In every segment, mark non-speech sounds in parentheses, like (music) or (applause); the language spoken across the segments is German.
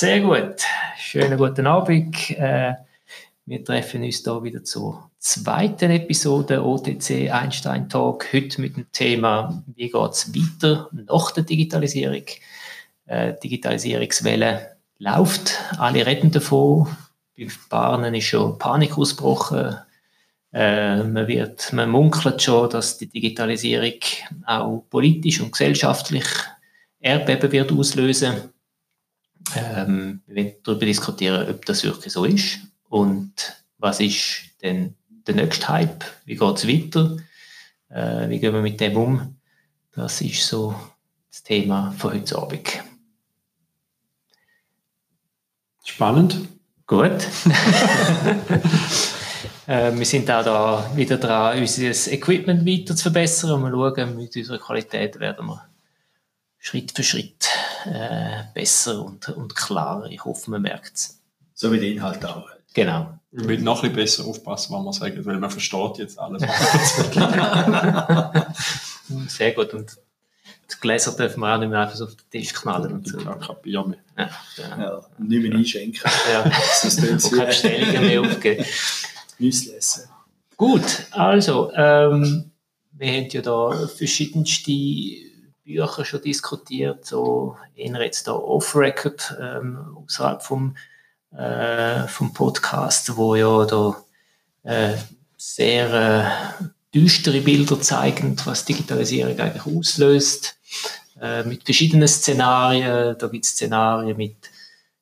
Sehr gut. Schönen guten Abend. Äh, wir treffen uns hier wieder zur zweiten Episode OTC Einstein Talk. Heute mit dem Thema, wie geht es weiter nach der Digitalisierung? Äh, Digitalisierungswelle läuft, alle reden davon. Bei Bahnen ist schon Panik ausgebrochen. Äh, man, wird, man munkelt schon, dass die Digitalisierung auch politisch und gesellschaftlich Erdbeben wird auslösen. Ähm, wir werden darüber diskutieren, ob das wirklich so ist und was ist denn der nächste Hype, wie geht es weiter, äh, wie gehen wir mit dem um. Das ist so das Thema von heute Abend. Spannend. Gut. (laughs) äh, wir sind auch da wieder dran, unser Equipment weiter zu verbessern und wir schauen, mit unserer Qualität werden wir Schritt für Schritt äh, besser und, und klarer. Ich hoffe, man merkt es. So wie der Inhalt auch. Genau. Wir müssen noch ein bisschen besser aufpassen, was wir sagen, weil man versteht jetzt alles. (laughs) Sehr gut. Und die Gläser dürfen wir auch nicht mehr einfach auf den Tisch knallen. Und so. Ja, kein Bier mehr. Ja, ja. ja und nicht mehr einschenken. Ja. (laughs) und keine Bestellungen mehr aufgeben. Nichts essen. Gut, also, ähm, wir haben ja da verschiedenste Bücher schon diskutiert, so eher jetzt da off-record, ähm, außerhalb vom, äh, vom Podcast, wo ja da äh, sehr äh, düstere Bilder zeigen, was Digitalisierung eigentlich auslöst, äh, mit verschiedenen Szenarien. Da gibt es Szenarien mit,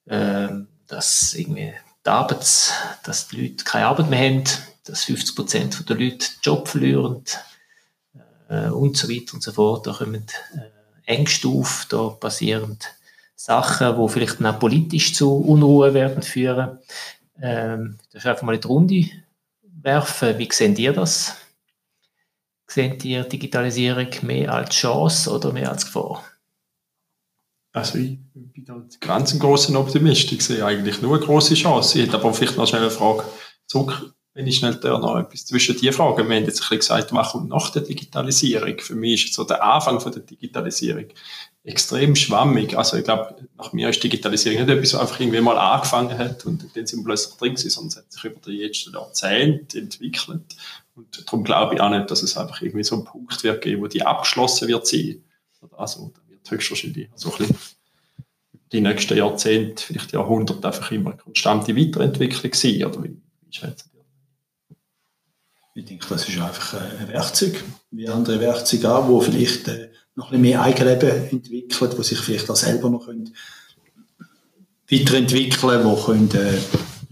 äh, dass irgendwie die Arbeits, dass die Leute keine Arbeit mehr haben, dass 50 Prozent der Leute Job verlieren, äh, und so weiter und so fort. Da kommen äh, Ängste auf, da passieren Sachen, die vielleicht auch politisch zu Unruhe werden führen. Ähm, das einfach mal in die Runde werfen. Wie sehen ihr das? Seht ihr Digitalisierung mehr als Chance oder mehr als Gefahr? Also ich bin da ganz ein großer Optimist. Ich sehe eigentlich nur eine große Chance. Ich hätte aber vielleicht noch schnell eine Frage zurück wenn ich schnell da noch etwas zwischen die Fragen. Wir haben jetzt ein bisschen gesagt, was kommt nach der Digitalisierung? Für mich ist so der Anfang von der Digitalisierung extrem schwammig. Also ich glaube, nach mir ist Digitalisierung nicht etwas, was einfach irgendwie mal angefangen hat und dann sind wir plötzlich drin gewesen, sondern es hat sich über die letzten Jahrzehnte entwickelt. Und darum glaube ich auch nicht, dass es einfach irgendwie so einen Punkt wird geben, wo die abgeschlossen wird sein. Also, da wird höchstwahrscheinlich so ein bisschen die nächsten Jahrzehnte, vielleicht Jahrhunderte einfach immer eine konstante Weiterentwicklung sein. Oder wie, schätzen ich denke, das ist einfach ein Werkzeug, wie andere Werkzeuge auch, wo vielleicht äh, noch ein mehr Eigenleben entwickelt, wo sich vielleicht auch selber noch können weiterentwickeln wo können äh,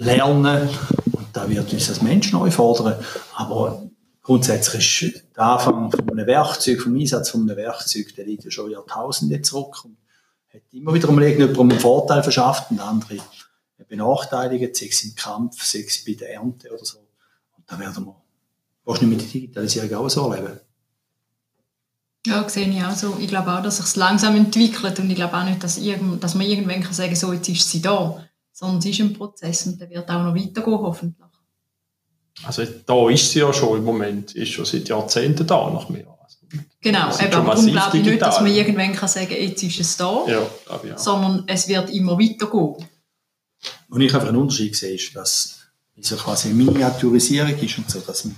lernen und da wird uns als Mensch neu fordern. Aber grundsätzlich ist der Anfang von einem Werkzeug, vom Einsatz von einem Werkzeug, der liegt ja schon Jahrtausende zurück und hat immer wieder mal irgendjemandem einen Vorteil verschafft und andere benachteiligt, sei es im Kampf, sei es bei der Ernte oder so. Und da werden wir wahrscheinlich mit der Digitalisierung auch so erleben. Ja, sehe ich auch so. Ich glaube auch, dass sich es langsam entwickelt und ich glaube auch nicht, dass, irgend, dass man irgendwann kann sagen so jetzt ist sie da, sondern es ist ein Prozess und der wird auch noch weitergehen, hoffentlich. Also da ist sie ja schon im Moment, ist schon seit Jahrzehnten da nach mir. Also, genau, eben, aber darum glaube ich nicht, dass man irgendwann kann sagen jetzt ist es da, ja, ja. sondern es wird immer weitergehen. Und ich einfach einen Unterschied sehe, ist, dass es quasi eine Miniaturisierung ist und so, dass man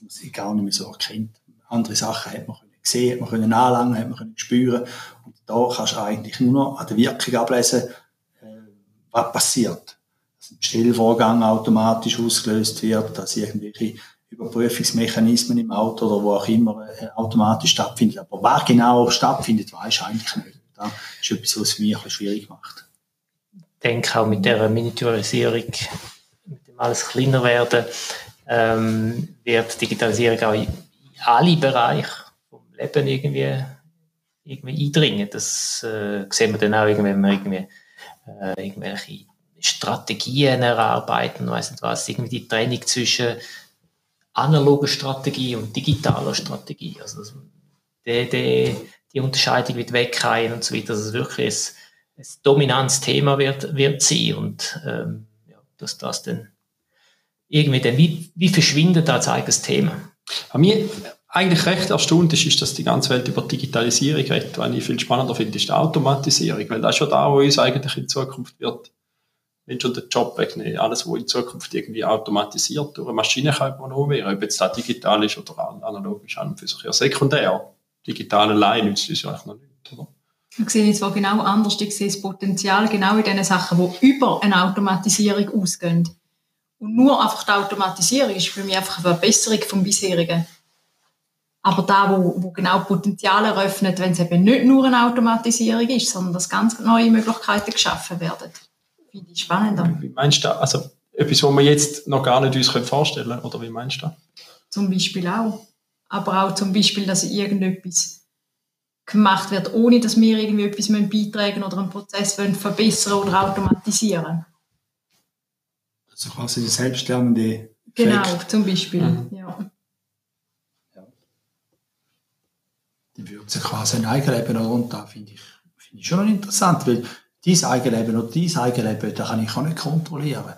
dass man sie gar nicht mehr so erkennt. Andere Sachen hat man gesehen, hat man können anlangen, hat man können spüren. Und da kannst du eigentlich nur noch an der Wirkung ablesen, äh, was passiert. Dass ein Stellvorgang automatisch ausgelöst wird, dass irgendwelche Überprüfungsmechanismen im Auto oder wo auch immer äh, automatisch stattfindet. Aber was genau stattfindet, weiß ich eigentlich nicht. Das ist etwas, was ein bisschen schwierig macht. Ich denke auch mit der Miniaturisierung, mit dem alles kleiner werden, ähm, wird Digitalisierung auch in alle Bereiche vom Leben irgendwie, irgendwie eindringen. Das äh, sehen wir dann auch, wenn wir irgendwie, äh, irgendwelche Strategien erarbeiten, weiß nicht was, irgendwie die Trennung zwischen analoger Strategie und digitaler Strategie. Also die, die, die Unterscheidung wird wegfallen und so weiter, dass es wirklich ein, ein dominantes Thema wird, wird sein und ähm, ja, dass das dann irgendwie dann, wie, wie verschwindet da als eigenes Thema? An mir, eigentlich recht erstaunt ist, ist, dass die ganze Welt über Digitalisierung redet. Was ich viel spannender finde, ist die Automatisierung, weil das ist ja da, wo uns eigentlich in Zukunft wird, wenn schon den Job wegnehmen. Alles, was in Zukunft irgendwie automatisiert durch eine Maschine kann übernommen werden, ob jetzt das digital ist oder analog ist, an für sich ja sekundär. Digital allein nützt es ja eigentlich noch nicht, oder? Ich sehe jetzt wo genau anders. Ich sehe das Potenzial genau in den Sachen, die über eine Automatisierung ausgehen. Und nur einfach die Automatisierung ist für mich einfach eine Verbesserung vom bisherigen. Aber da, wo, wo genau Potenzial eröffnet, wenn es eben nicht nur eine Automatisierung ist, sondern dass ganz neue Möglichkeiten geschaffen werden. Finde ich spannender. Wie meinst du Also etwas, was wir jetzt noch gar nicht uns vorstellen können, oder wie meinst du Zum Beispiel auch. Aber auch zum Beispiel, dass irgendetwas gemacht wird, ohne dass wir irgendwie etwas beitragen oder einen Prozess verbessern oder automatisieren. Also quasi der selbstlernende Genau, zum Beispiel. Mhm. Ja. Dann würde sich quasi ein Eigenleben runter, finde ich, finde ich schon interessant, weil dieses Eigenleben oder dieses Eigenleben, das kann ich auch nicht kontrollieren.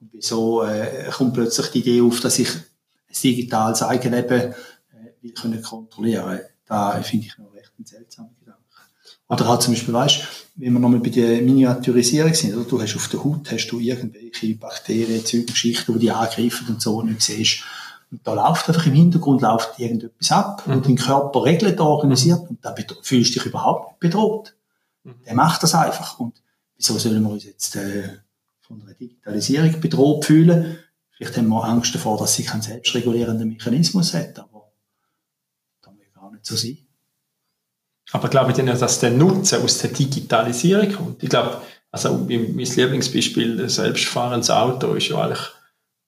Und wieso äh, kommt plötzlich die Idee auf, dass ich ein digitales Eigenleben äh, will können kontrollieren Da finde ich noch recht ein seltsamer Gedanke. Oder halt zum Beispiel, weißt, wenn wir nochmal bei der Miniaturisierung sind, oder? du hast auf der Haut hast du irgendwelche Bakterien, Zeugenschichten, die die angreifen und so nicht siehst. Und da läuft einfach im Hintergrund läuft irgendetwas ab, mhm. wo dein Körper regelt, organisiert und da fühlst du dich überhaupt nicht bedroht. Mhm. Der macht das einfach. Und wieso sollen wir uns jetzt äh, von der Digitalisierung bedroht fühlen? Vielleicht haben wir Angst davor, dass sie keinen selbstregulierenden Mechanismus hat, aber das will gar nicht so sein. Aber glaube ich, dass der Nutzen aus der Digitalisierung kommt. Ich glaube, also mein Lieblingsbeispiel, ein selbstfahrendes Auto ist ja eigentlich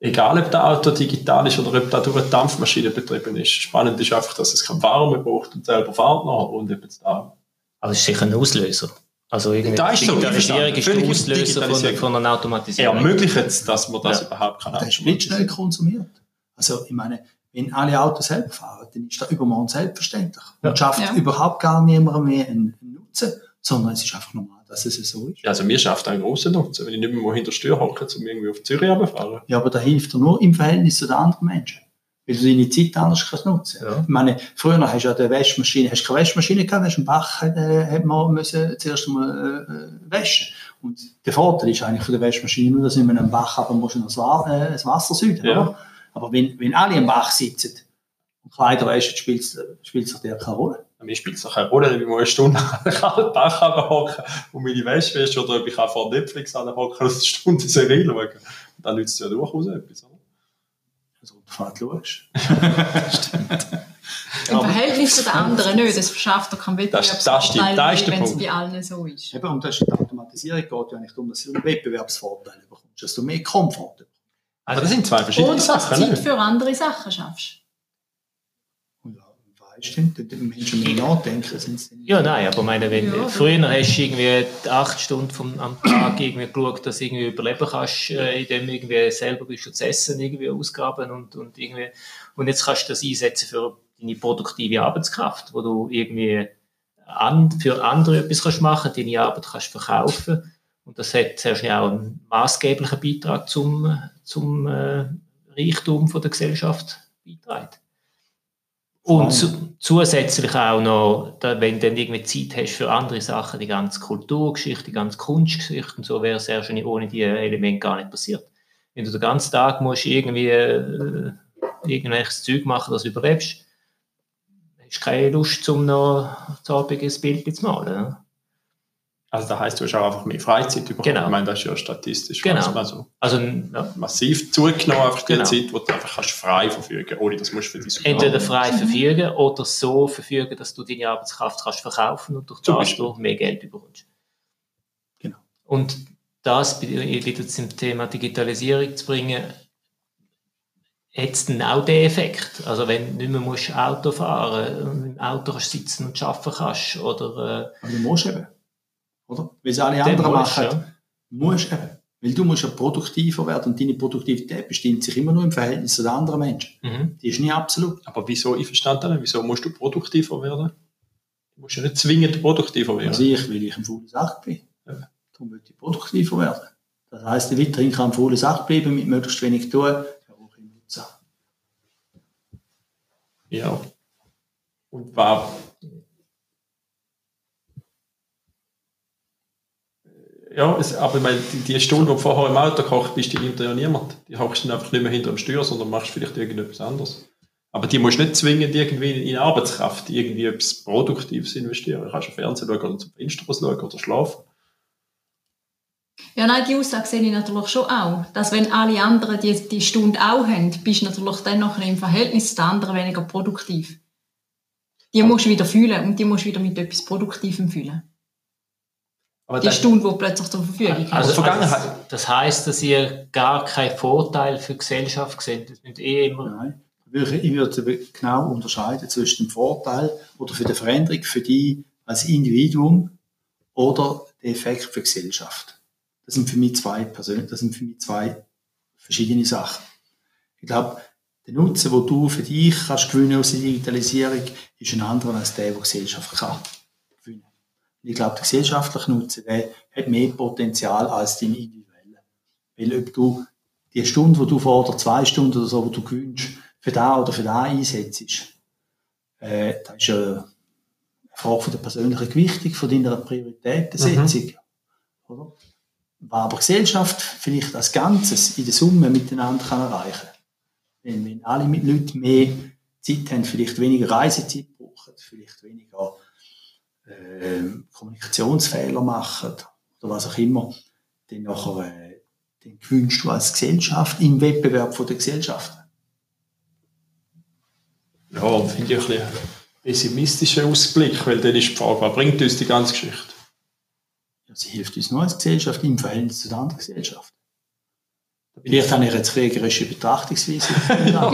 egal ob das Auto digital ist oder ob das durch eine Dampfmaschine betrieben ist. Spannend ist einfach, dass es keine Wärme braucht und selber fährt noch und ob es da. Aber es ist sicher ein Auslöser. Also irgendwie da ist Digitalisierung ist der Auslöser von, von einer Automatisierung. Er ermöglicht es, dass man das ja. überhaupt kann. Das ist nicht schnell konsumiert. Also ich meine, wenn alle Autos selber fahren, dann ist das übermorgen selbstverständlich. Und ja. schafft ja. überhaupt gar niemand mehr einen Nutzen, sondern es ist einfach normal dass es so ist. Also mir schafft einen großen Nutzen, wenn ich nicht mehr hinter der Steuer hocke, um irgendwie auf Zürich runterfahren. Ja, aber da hilft dir nur im Verhältnis zu den anderen Menschen. Weil du deine Zeit anders kannst nutzen. Ja. Ich meine, früher hast du ja eine Waschmaschine, hast du keine Waschmaschine gehabt, hast du einen Bach, äh, hat man müssen zuerst mal äh, waschen. Und der Vorteil ist eigentlich von der Waschmaschine nur, dass du nicht mehr einen Bach haben musst das, äh, das Wasser süden. Ja. Aber wenn, wenn alle im Bach sitzen und Kleider waschen, spielt es doch der keine Rolle. Mir spielt es keine Rolle, ob ich mal eine Stunde an den kalten Bach hocken und meine Wäsche wäsche oder ob ich auch vor Netflix an hocken und eine Stunde Serie schauen. Und dann nützt es ja durchaus etwas, oder? Also, du fährst schaust. Stimmt. (laughs) Im Verhältnis zu den anderen nicht, das verschafft doch keinen Wettbewerbsvorteil, wenn es bei allen so ist. Eben, und das ist die Automatisierung geht ja nicht darum, dass du einen Wettbewerbsvorteil bekommst, dass du mehr Komfort Also das sind zwei verschiedene Sachen. Und dass du Zeit für andere Sachen schaffst stimmt, die Menschen mehr nachdenken. Sind ja, nein, aber meine, wenn, ja, früher hast du irgendwie acht Stunden vom, am Tag irgendwie geschaut, dass du irgendwie überleben kannst, äh, indem du irgendwie selber bist zu essen irgendwie ausgraben und, und irgendwie, und jetzt kannst du das einsetzen für deine produktive Arbeitskraft, wo du irgendwie an, für andere etwas kannst machen, deine Arbeit kannst verkaufen und das hat zuerst ja auch einen maßgeblichen Beitrag zum, zum äh, Reichtum von der Gesellschaft beitragen. Und zu, zusätzlich auch noch, wenn du dann irgendwie Zeit hast für andere Sachen, die ganze Kulturgeschichte, die ganze Kunstgeschichte und so, wäre es sehr wahrscheinlich ohne die Elemente gar nicht passiert. Wenn du den ganzen Tag musst irgendwie äh, irgendwelches Zeug machen, das du überlebst, hast du keine Lust, um noch zu Abend ein Bild zu malen. Also da heißt du hast auch einfach mehr Freizeit bekommen. Genau. Ich meine, das ist ja statistisch genau. also, also ja. massiv zugenommen, einfach die genau. Zeit, wo du einfach kannst frei verfügen ohne das musst du für dich Entweder frei verfügen oder so verfügen, dass du deine Arbeitskraft kannst verkaufen und durch das du mehr Geld bekommst. Genau. Und das wieder zum Thema Digitalisierung zu bringen, hat es dann auch den Effekt. Also wenn du nicht mehr musst Auto fahren, im Auto kannst sitzen und arbeiten kannst oder... Äh, Aber du musst eben. Oder? Wie es alle anderen machen. Ja. Musst eben. Weil du musst ja produktiver werden und deine Produktivität bestimmt sich immer nur im Verhältnis zu den anderen Menschen. Mhm. Die ist nie absolut. Aber wieso, ich verstand das nicht, wieso musst du produktiver werden? Du musst ja nicht zwingend produktiver werden. Also ich, weil ich ein fauler Sack bin. Ja. Darum will ich produktiver werden. Das heisst, ich weiterhin kann ein fauler Sack bleiben, mit möglichst wenig tun, ja auch im Nutzen. Ja, Und war ja, es, aber meine, die, die Stunde, wo du vorher im Auto kochst bist, die nimmt ja niemand. Die hockst dann einfach nicht mehr hinter dem Steuer, sondern machst vielleicht irgendetwas anderes. Aber die musst nicht zwingend irgendwie in Arbeitskraft irgendwie etwas Produktives investieren. Du kannst Fernsehen schauen oder zum Fenster schauen oder schlafen. Ja, nein, die Aussage sehe ich natürlich schon auch. Dass wenn alle anderen die, die Stunde auch haben, bist du natürlich dann noch im Verhältnis zu den anderen weniger produktiv. Die musst du wieder fühlen und die musst du wieder mit etwas Produktivem fühlen. Aber Die Stunde, die plötzlich zur Verfügung also, Vergangenheit. also, das heisst, dass ihr gar keinen Vorteil für die Gesellschaft seht. Das müsst eh immer Nein. Ich würde genau unterscheiden zwischen dem Vorteil oder für die Veränderung für dich als Individuum oder der Effekt für die Gesellschaft. Das sind für mich zwei persönlich, das sind für mich zwei verschiedene Sachen. Ich glaube, der Nutzen, den du für dich kannst gewinnen aus der Digitalisierung, ist ein anderer als der, den die Gesellschaft kann. Ich glaube, der gesellschaftliche Nutzen, der hat mehr Potenzial als dein individuelle. Weil ob du die Stunde, die du vor oder zwei Stunden oder so, die du gewünscht, für da oder für da einsetzt, äh, das ist eine Frage von der persönlichen Gewichtung, von deiner Prioritätensetzung. Oder? Was aber Gesellschaft vielleicht als Ganzes in der Summe miteinander kann erreichen wenn, wenn alle mit Leuten mehr Zeit haben, vielleicht weniger Reisezeit brauchen, vielleicht weniger äh, Kommunikationsfehler machen oder was auch immer, dann, nachher, äh, dann gewünscht du als Gesellschaft im Wettbewerb von der Gesellschaft. Ja, finde ich ein bisschen pessimistischer Ausblick, weil dann ist die Frage, was bringt uns die ganze Geschichte? Ja, sie hilft uns nur als Gesellschaft im Verhältnis zu der anderen Gesellschaft. Vielleicht habe ich jetzt kriegerische Betrachtungsweise. (laughs)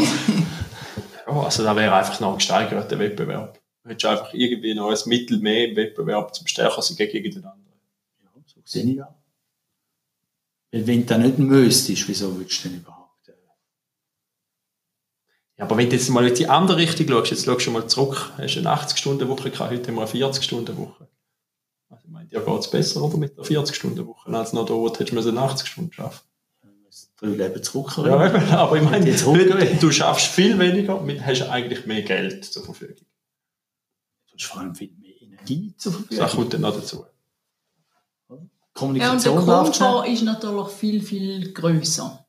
Ja, also da wäre einfach noch ein gesteigerter Wettbewerb. Du hättest einfach irgendwie noch ein Mittel mehr im Wettbewerb zum stärker sein gegen den anderen. Ja, so sehe ich. Weil wenn du das nicht müsstest, wieso würdest du denn überhaupt? Äh, Ja, aber wenn du jetzt mal in die andere Richtung schaust, jetzt schaust du mal zurück, hast du eine 80-Stunden-Woche gehabt, heute haben wir eine 40-Stunden-Woche. Also ich meine, dir geht es besser oder, mit einer 40-Stunden-Woche, als noch dort hättest du müssen 80 Stunden arbeiten drei Leben zurück. Ja, aber ich meine, Jetzt du, du schaffst viel weniger, hast eigentlich mehr Geld zur Verfügung. Du hast vor allem viel mehr Energie zur Das Verfügung. kommt dann noch dazu. Ja, und der Kommunikation. Komfort ist natürlich viel, viel grösser.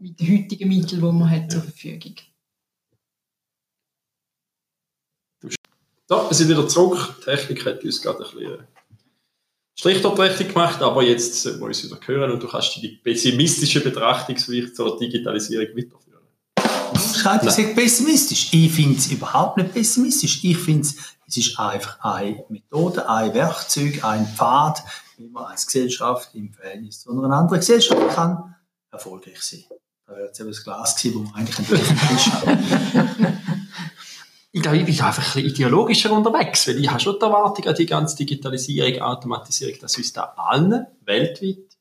Mit den heutigen Mitteln, die man hat zur Verfügung. So, wir sind wieder zurück. Die Technik hat uns gerade ein bisschen äh, Strich die Rechnung gemacht, aber jetzt sollten wir uns wieder hören und du kannst die pessimistische Betrachtungsweise zur Digitalisierung weiterführen. Ich sage pessimistisch. Ich finde es überhaupt nicht pessimistisch. Ich finde es, es ist einfach eine Methode, ein Werkzeug, ein Pfad, wie man als Gesellschaft im Verhältnis zu einer anderen Gesellschaft kann erfolgreich sein. Da wäre jetzt eben das Glas gewesen, wo man eigentlich einen Tisch hat. (laughs) Ich glaube, ich bin einfach ein bisschen ideologischer unterwegs, weil ich habe schon die Erwartung an die ganze Digitalisierung, Automatisierung, dass uns da allen weltweit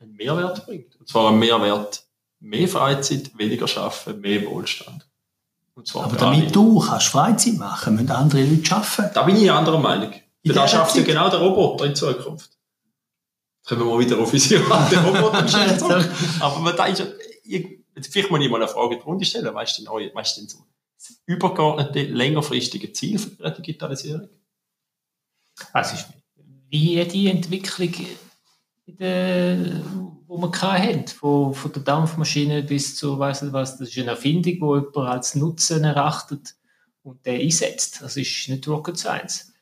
einen Mehrwert bringt. Und zwar einen Mehrwert, mehr Freizeit, weniger Arbeiten, mehr Wohlstand. Und zwar Aber damit du kannst Freizeit machen, müssen andere Leute arbeiten. Da bin ich anderer Meinung. In Denn da schafft ja genau der Roboter in Zukunft. Jetzt kommen wir mal wieder auf unsere Roboter (laughs) zurück. Aber da ist ja, ich, vielleicht muss ich mal eine Frage in die Runde stellen. Weißt du denn, eu- weißt du denn so das übergeordnete, längerfristige Ziel für die Digitalisierung? Also wie jede Entwicklung, in der, wo wir hatten, von, von der Dampfmaschine bis zu weiss nicht was. Das ist eine Erfindung, die jemand als Nutzen erachtet und der einsetzt. Das ist nicht Rocket Science.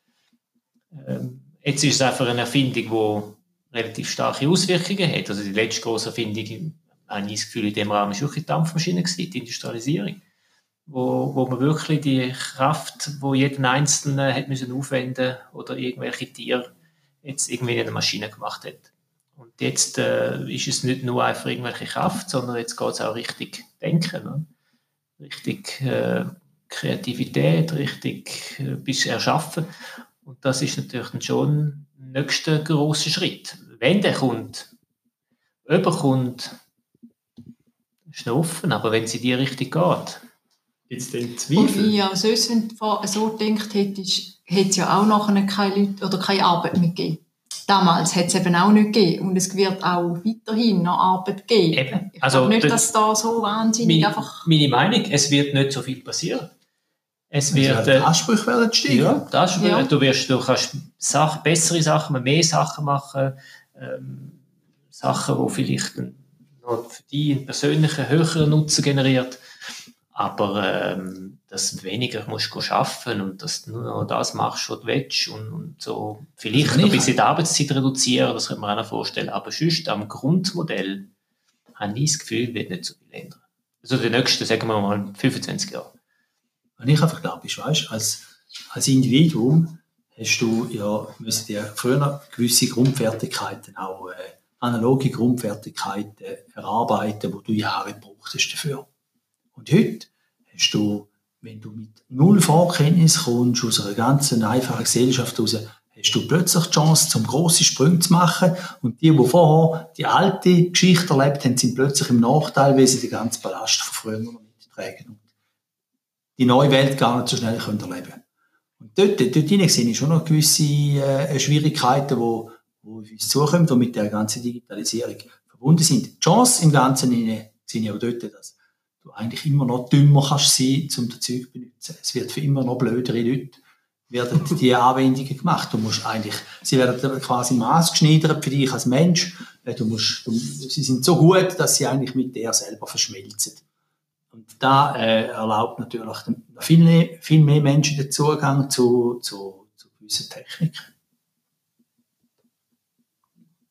Ähm, jetzt ist es einfach eine Erfindung, die relativ starke Auswirkungen hat. Also die letzte große Erfindung, habe ich das Gefühl, in dem Rahmen war wirklich die Dampfmaschine, gewesen, die Industrialisierung wo, wo man wirklich die Kraft, wo jeden Einzelne hat müssen aufwenden oder irgendwelche Tiere jetzt irgendwie in eine Maschine gemacht hat. Jetzt äh, ist es nicht nur einfach irgendwelche Kraft, sondern jetzt geht es auch richtig Denken, ne? richtig äh, Kreativität, richtig äh, bis Erschaffen. Und das ist natürlich dann schon der nächste große Schritt. Wenn der kommt, ob er kommt, ist offen, aber wenn es in die Richtung geht, Gibt es denn Und Zweifel? ja, sonst, wenn du so gedacht hättest, hätte es ja auch nachher keine Leute oder keine Arbeit mehr gegeben. Damals hat es eben auch nicht gegeben. Und es wird auch weiterhin noch Arbeit geben. Eben. Ich Also, glaube nicht, das- dass da so wahnsinnig meine, einfach... meine Meinung, es wird nicht so viel passieren. Es wird, also, äh, die Ansprüche werden steigen. Ja, das ist, Ja. Du, wirst, du kannst Sachen, bessere Sachen, mehr Sachen machen, ähm, Sachen, die vielleicht einen- noch für dich einen persönlichen, höheren Nutzen generiert, aber ähm, dass du weniger musst go arbeiten und dass du nur noch das machst, was du willst und, und so vielleicht Also ein bisschen die Arbeitszeit reduzieren, das könnte man auch noch vorstellen, aber sonst am Grundmodell habe ich das Gefühl, wird nicht so viel ändern. Also die nächsten, sagen wir mal, 25 Jahre. Und ich einfach glaube, weißt, als, als Individuum hast du ja, müssen dir früher gewisse Grundfertigkeiten, auch äh, analoge Grundfertigkeiten erarbeiten, wo du Jahre brauchtest dafür. Und heute hast du, wenn du mit null Vorkenntnis kommst, aus einer ganz einfachen Gesellschaft heraus, hast du plötzlich die Chance, zum grossen Sprung zu machen. Und die, die vorher die alte Geschichte erlebt haben, sind plötzlich im Nachteil, weil sie den ganzen Ballast von früher noch mittragen. Und die neue Welt gar nicht so schnell können erleben Und dort, dort hinein sehe ich schon noch gewisse äh, Schwierigkeiten, die wo, wo auf uns zukommen, die mit der ganzen Digitalisierung verbunden sind. Die Chance im Ganzen hinein sehe ich auch dort, dass eigentlich immer noch dümmer kannst sein, um das Zeug zu benutzen. Es wird für immer noch blödere Leute werden die (laughs) Anwendungen gemacht. Du musst eigentlich, sie werden quasi maßgeschneidert für dich als Mensch. Äh, Du musst, du, sie sind so gut, dass sie eigentlich mit dir selber verschmelzen. Und da äh, erlaubt natürlich viel, mehr- viel mehr Menschen den Zugang zu, zu, zu gewissen Techniken.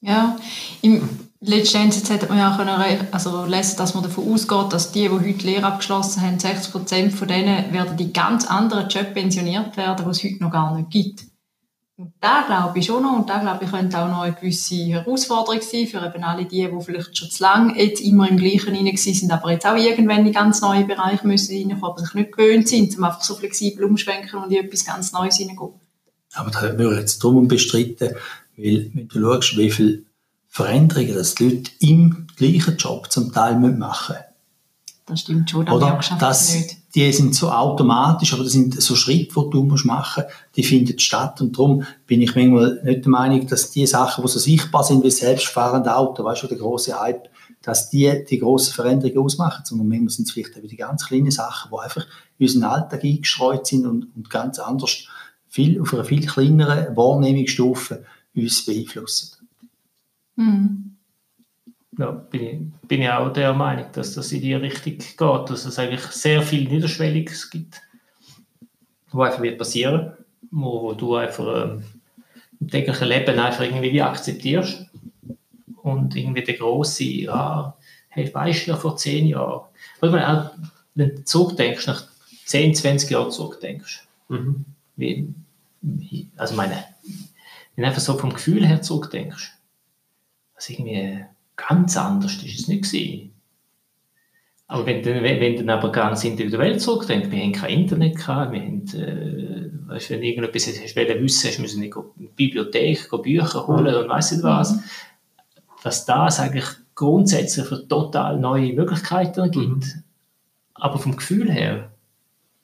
Ja, im letzten Endes hat man ja können, also lesen, dass man davon ausgeht, dass die, die heute Lehre abgeschlossen haben, 60 Prozent von denen werden die ganz anderen Jobs pensioniert werden, die es heute noch gar nicht gibt. Und da glaube ich schon noch, und da glaube ich, könnte auch noch eine gewisse Herausforderung sein für eben alle die, die vielleicht schon zu lange jetzt immer im Gleichen rein sind, aber jetzt auch irgendwann in ganz neue Bereiche müssen reinkommen, aber sich nicht gewöhnt sind, um einfach so flexibel umschwenken und in etwas ganz Neues hineingehen. Aber da ich jetzt drum bestreiten, weil wenn du schaust, wie viele Veränderungen das die Leute im gleichen Job zum Teil machen müssen. Das stimmt schon, Oder? Das, nicht. die sind so automatisch, aber das sind so Schritte, die du musst machen die finden statt. Und darum bin ich manchmal nicht der Meinung, dass die Sachen, die so sichtbar sind wie selbstfahrende Auto, weißt du, der große Hype, dass die die grossen Veränderungen ausmachen, sondern manchmal sind es vielleicht eben die ganz kleinen Sachen, die einfach in unseren Alltag eingestreut sind und, und ganz anders, viel, auf einer viel kleineren Wahrnehmungsstufe uns beeinflussen. Mhm. Ja, bin ich, bin ich auch der Meinung, dass das in die Richtung geht, dass es eigentlich sehr viel Niederschwelliges gibt, wo einfach wird passieren, wo, wo du einfach ähm, im täglichen Leben einfach irgendwie wie akzeptierst und irgendwie der große, ja, hey, weißt du noch vor zehn Jahren, weil man auch, wenn du zurückdenkst, nach 10, 20 Jahren zurückdenkst, Mhm. wie, also meine, wenn du einfach so vom Gefühl her zurückdenkst, also irgendwie ganz anders ist es nicht gewesen. Aber wenn du, wenn, dann aber ganz individuell zurückdenkst, wir haben kein Internet gehabt, wir haben, äh, weißt, wenn du irgendetwas hast, wollen wissen, hast, müssen wir in die Bibliothek gehen, Bücher holen und weiss nicht was. Dass das eigentlich grundsätzlich für total neue Möglichkeiten gibt. Aber vom Gefühl her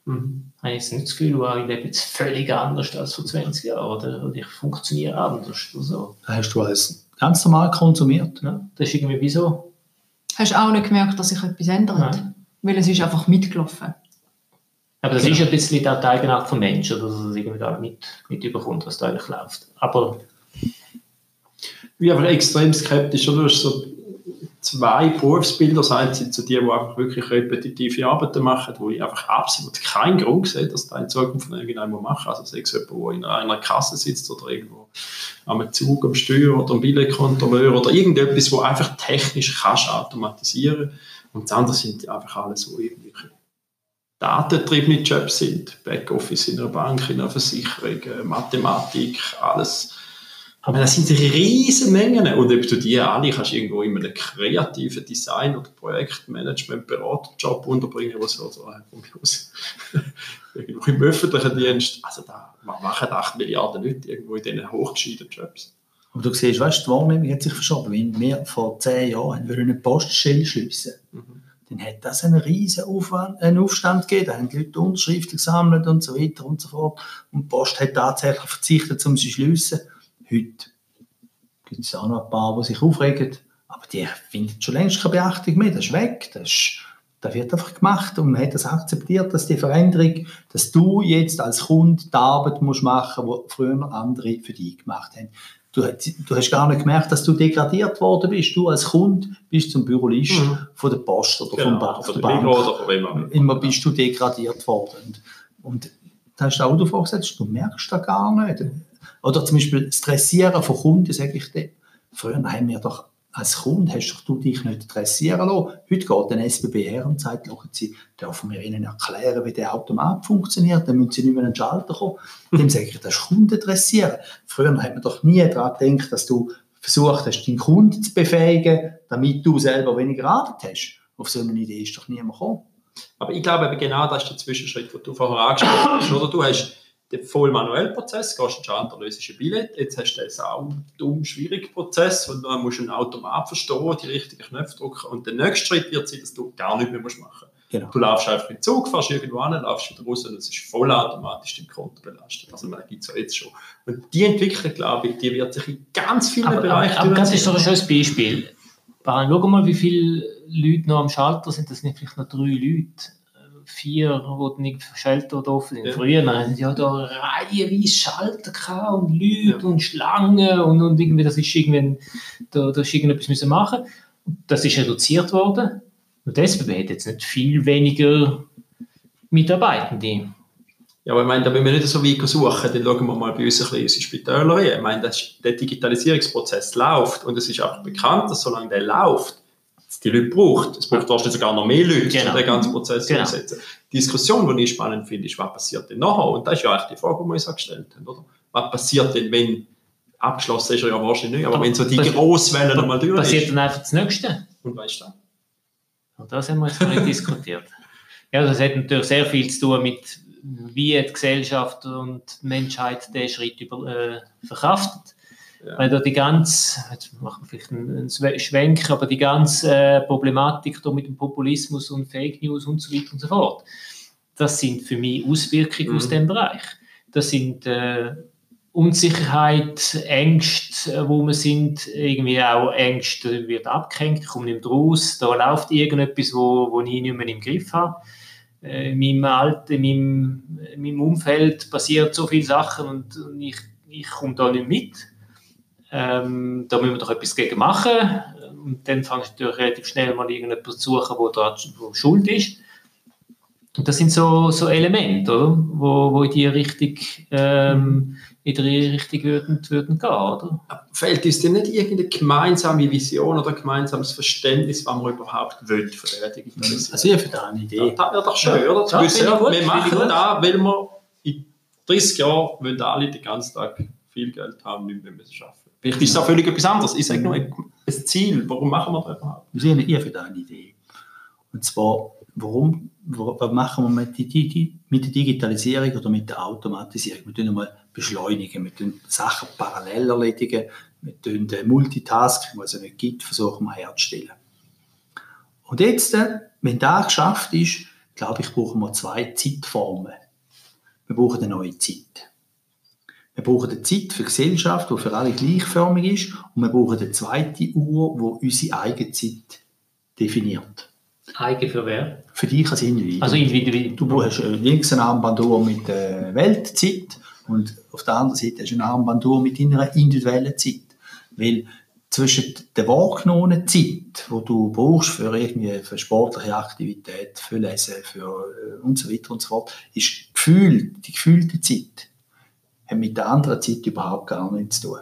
Mhm. habe ich jetzt nicht das Gefühl, wow, ich lebe jetzt völlig anders als vor 20 Jahren oder, oder ich funktioniere anders oder so. Hast du als ganz normal konsumiert. Ja, das ist irgendwie wie so. Hast du auch nicht gemerkt, dass sich etwas ändert? Nein. Weil es ist einfach mitgelaufen. Aber das Genau. ist ein bisschen auch die Eigenart vom Menschen, dass er es irgendwie gar nicht mit überkommt, was da eigentlich läuft. Aber Ich bin einfach extrem skeptisch. Oder? Du hast so zwei Berufsbilder. Das eine sind so die, die einfach wirklich repetitive Arbeiten machen, wo ich einfach absolut keinen Grund sehe, dass da in Zukunft irgendjemand machen Also sei es jemand, der in einer Kasse sitzt oder irgendwo am Zug, am Steuer oder am Billetkontrolleur oder irgendetwas, wo einfach technisch kannst automatisieren Und das andere sind einfach alles so irgendwelche datentriebene Jobs sind. Backoffice in einer Bank, in einer Versicherung, äh, Mathematik, alles. Aber das sind riesen Mengen. Und ob du die alle kannst irgendwo in einem kreativen Design- oder Projektmanagement, Beraterjob unterbringen, was so, so von mir aus irgendwo im öffentlichen Dienst, also da machen 8 Milliarden Leute irgendwo in diesen hochgescheiten Jobs. Aber du siehst, weißt, die Wahrnehmung hat sich verschoben. Wenn wir vor zehn Jahren wir eine Poststelle schliessen dann hat das einen riesen Aufwand, einen Aufstand gegeben. Da haben die Leute Unterschriften gesammelt und so weiter und so fort. Und die Post hat tatsächlich verzichtet, um sie zu schliessen. Heute gibt es auch noch ein paar, die sich aufregen. Aber die finden schon längst keine Beachtung mehr. Das ist weg. Das ist, Das wird einfach gemacht und man hat das akzeptiert, dass die Veränderung, dass du jetzt als Kunde die Arbeit musst machen musst, die früher andere für dich gemacht haben. Du, du, hast gar nicht gemerkt, dass du degradiert worden bist. Du als Kunde bist zum Bürolist mhm. von der Post oder genau, vom, von der Bank. Oder von wem immer bist du degradiert worden. Und da hast du auch davor gesagt, du merkst das gar nicht. Oder zum Beispiel das Dressieren von Kunden, sage ich dir. Früher haben wir doch als Kunde hast du dich nicht dressieren lassen. Heute geht ein SBB her und sagt, Sie, dürfen wir Ihnen erklären, wie der Automat funktioniert, dann müssen Sie nicht mehr in den Schalter kommen. Dem sage ich, das ist Kunden dressieren. Früher hat man doch nie daran gedacht, dass du versucht hast, deinen Kunden zu befähigen, damit du selber weniger Arbeit hast. Auf so eine Idee ist doch niemand gekommen. Aber ich glaube genau das ist der Zwischenschritt, den du vorher angesprochen hast. Oder du hast den voll manuellen Prozess, gehst in Schalter, löst ein Billett, jetzt hast du den sau dumm, schwierigen Prozess, wo du musst einen Automat verstehen, die richtigen Knöpfe drücken und der nächste Schritt wird sein, dass du gar nichts mehr machen musst. Genau. Du laufst einfach in den Zug, fährst irgendwo an, laufst wieder raus und es ist vollautomatisch dein Konto belastet. Also man gibt es ja jetzt schon. Und die Entwicklung, glaube ich, die wird sich in ganz vielen aber, Bereichen... Aber, aber das ist doch ein schönes Beispiel. Schau mal, wie viele Leute noch am Schalter sind. Das sind vielleicht noch drei Leute vier, die nicht Schalter offen sind. Ja. Früher sie ja da reihenweise Schalter gehabt und Leute ja. und Schlangen und, und irgendwie, das ist irgendwie, da, da ist irgendetwas müssen machen. Das ist reduziert worden. Und SBB hat jetzt nicht viel weniger Mitarbeitende. Ja, aber ich meine, da wenn wir nicht so weit suchen, dann schauen wir mal bei uns ein bisschen unsere Spitäler an. Ich meine, der Digitalisierungsprozess läuft und es ist auch bekannt, dass solange der läuft, die Leute braucht. Es braucht wahrscheinlich sogar noch mehr Leute, genau. um den ganzen Prozess genau. umsetzen. Die Diskussion, die ich spannend finde, ist, was passiert denn nachher? Und das ist ja eigentlich die Frage, die wir uns auch gestellt haben, oder? Was passiert denn, wenn, abgeschlossen ist ja wahrscheinlich nicht, aber, aber wenn so die Grosswellen nochmal durch ist. Passiert dann einfach das Nächste. Und weißt du Und das haben wir jetzt noch nicht diskutiert. Ja, das hat natürlich sehr viel zu tun mit, wie die Gesellschaft und die Menschheit den Schritt über, äh, verkraftet. Ja. Weil da die ganze, jetzt machen wir vielleicht einen, Schwenk, aber die ganze äh, Problematik da mit dem Populismus und Fake News und so weiter und so fort, das sind für mich Auswirkungen mhm. aus dem Bereich. Das sind äh, Unsicherheit, Ängste, äh, wo wir sind, irgendwie auch Ängste wird abgehängt, ich komme nicht mehr raus, da läuft irgendetwas, wo, wo ich nicht mehr im Griff habe. Äh, in meinem Alter, in meinem, in meinem Umfeld passieren so viele Sachen und, und ich, ich komme da nicht mit ähm, da müssen wir doch etwas gegen machen. Und dann fangst du natürlich relativ schnell mal irgendjemanden zu suchen, wo da schuld ist. Und das sind so, so Elemente, oder? Wo, wo in die Richtung, ähm, in die Richtung würden, würden gehen, oder? Fehlt uns denn nicht irgendeine gemeinsame Vision oder ein gemeinsames Verständnis, was man überhaupt will von der Digitalisierung? Also ich finde eine Idee. Ja, das wäre doch schön, ja. oder? Ja, wissen, gut, wir machen da, weil wir in 30 Jahren wollen alle den ganzen Tag viel Geld haben, nicht mehr müssen arbeiten. Vielleicht ist es auch völlig etwas anderes. Ich sage nur ein Ziel. Warum machen wir das überhaupt? Wir sehen ihr für eine Idee. Und zwar, warum, was machen wir mit, die, mit der Digitalisierung oder mit der Automatisierung? Wir tun mal beschleunigen, wir tun Sachen parallel erledigen, wir tun Multitasking, was es nicht gibt, versuchen wir herzustellen. Und jetzt, äh, wenn das geschafft ist, glaube ich, brauchen wir zwei Zeitformen. Wir brauchen eine neue Zeit. Wir brauchen eine Zeit für Gesellschaft, die für alle gleichförmig ist. Und wir brauchen eine zweite Uhr, die unsere eigene Zeit definiert. Eigen für wer? Für dich als Individuum. Also Individuum. Du hast links eine Armbanduhr mit der Weltzeit und auf der anderen Seite hast du eine Armbanduhr mit deiner individuellen Zeit. Weil zwischen der wahrgenommenen Zeit, die du brauchst für irgendwie für sportliche Aktivität, für Lesen, für äh, und so weiter und so fort, ist Gefühl, die gefühlte Zeit haben mit der anderen Zeit überhaupt gar nichts zu tun.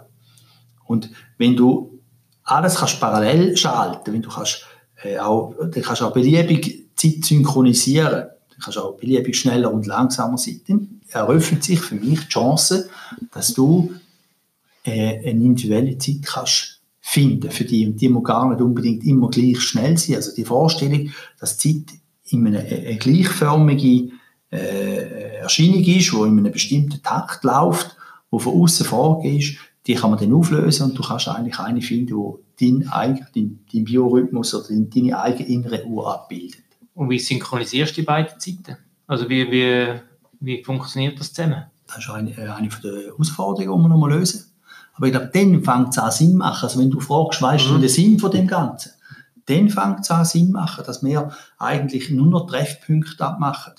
Und wenn du alles kannst parallel schalten, wenn du kannst, äh, auch, dann kannst auch beliebig Zeit synchronisieren, dann kannst auch beliebig schneller und langsamer sein, dann eröffnet sich für mich die Chance, dass du äh, eine individuelle Zeit kannst finden für die. Und die muss gar nicht unbedingt immer gleich schnell sein. Also die Vorstellung, dass Zeit in eine, eine gleichförmige äh, Erscheinung ist, die in einem bestimmten Takt läuft, wo von außen vorgegeben ist, die kann man dann auflösen und du kannst eigentlich eine finden, die dein, dein, dein Biorhythmus oder deine eigene innere Uhr abbildet. Und wie synchronisierst du die beiden Zeiten? Also wie, wie, wie funktioniert das zusammen? Das ist eine, äh, eine der Herausforderungen, die wir noch mal lösen. Aber ich glaube, dann fängt es an Sinn zu machen. Also wenn du fragst, weißt du mhm. den Sinn von dem Ganzen, dann fängt es an Sinn machen, dass wir eigentlich nur noch Treffpunkte abmachen.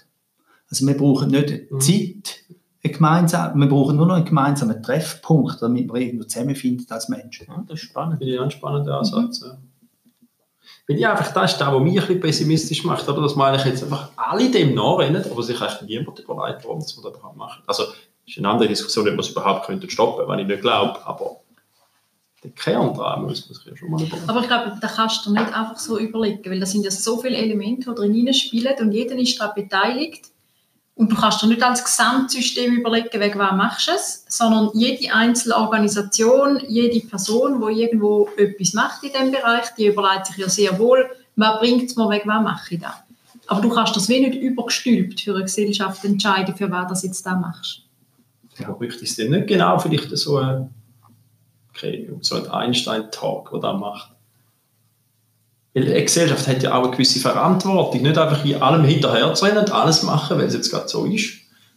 Also wir brauchen nicht Mhm. Zeit, gemeinsam, wir brauchen nur noch einen gemeinsamen Treffpunkt, damit wir irgendwo zusammenfinden als Menschen. Ja, das ist spannend. Finde ich einen spannenden Ansatz. Ja. Weil ja, einfach das ist das, was mich ein bisschen pessimistisch macht, oder? dass man eigentlich jetzt einfach alle dem nachrennen, aber sich eigentlich niemand überlegt, warum das man das überhaupt macht. Also, das ist eine andere Diskussion, ob man es überhaupt könnte stoppen, wenn ich nicht glaube, aber den Kern dran muss man sich ja schon mal überlegen. Aber ich glaube, da kannst du nicht einfach so überlegen, weil da sind ja so viele Elemente, die drin spielen und jeder ist daran beteiligt. Und du kannst dir nicht als Gesamtsystem überlegen, wegen was machst du es, sondern jede einzelne Organisation, jede Person, die irgendwo etwas macht in diesem Bereich, die überlegt sich ja sehr wohl, was bringt es mir, wegen was mache ich das. Aber du kannst das wie nicht übergestülpt für eine Gesellschaft entscheiden, für was du jetzt da machst. Aber bräuchte es denn nicht genau vielleicht so ein, okay, so ein Einstein-Talk, der das macht? Weil eine Gesellschaft hat ja auch eine gewisse Verantwortung, nicht einfach in allem hinterher zu rennen und alles machen, weil es jetzt gerade so ist,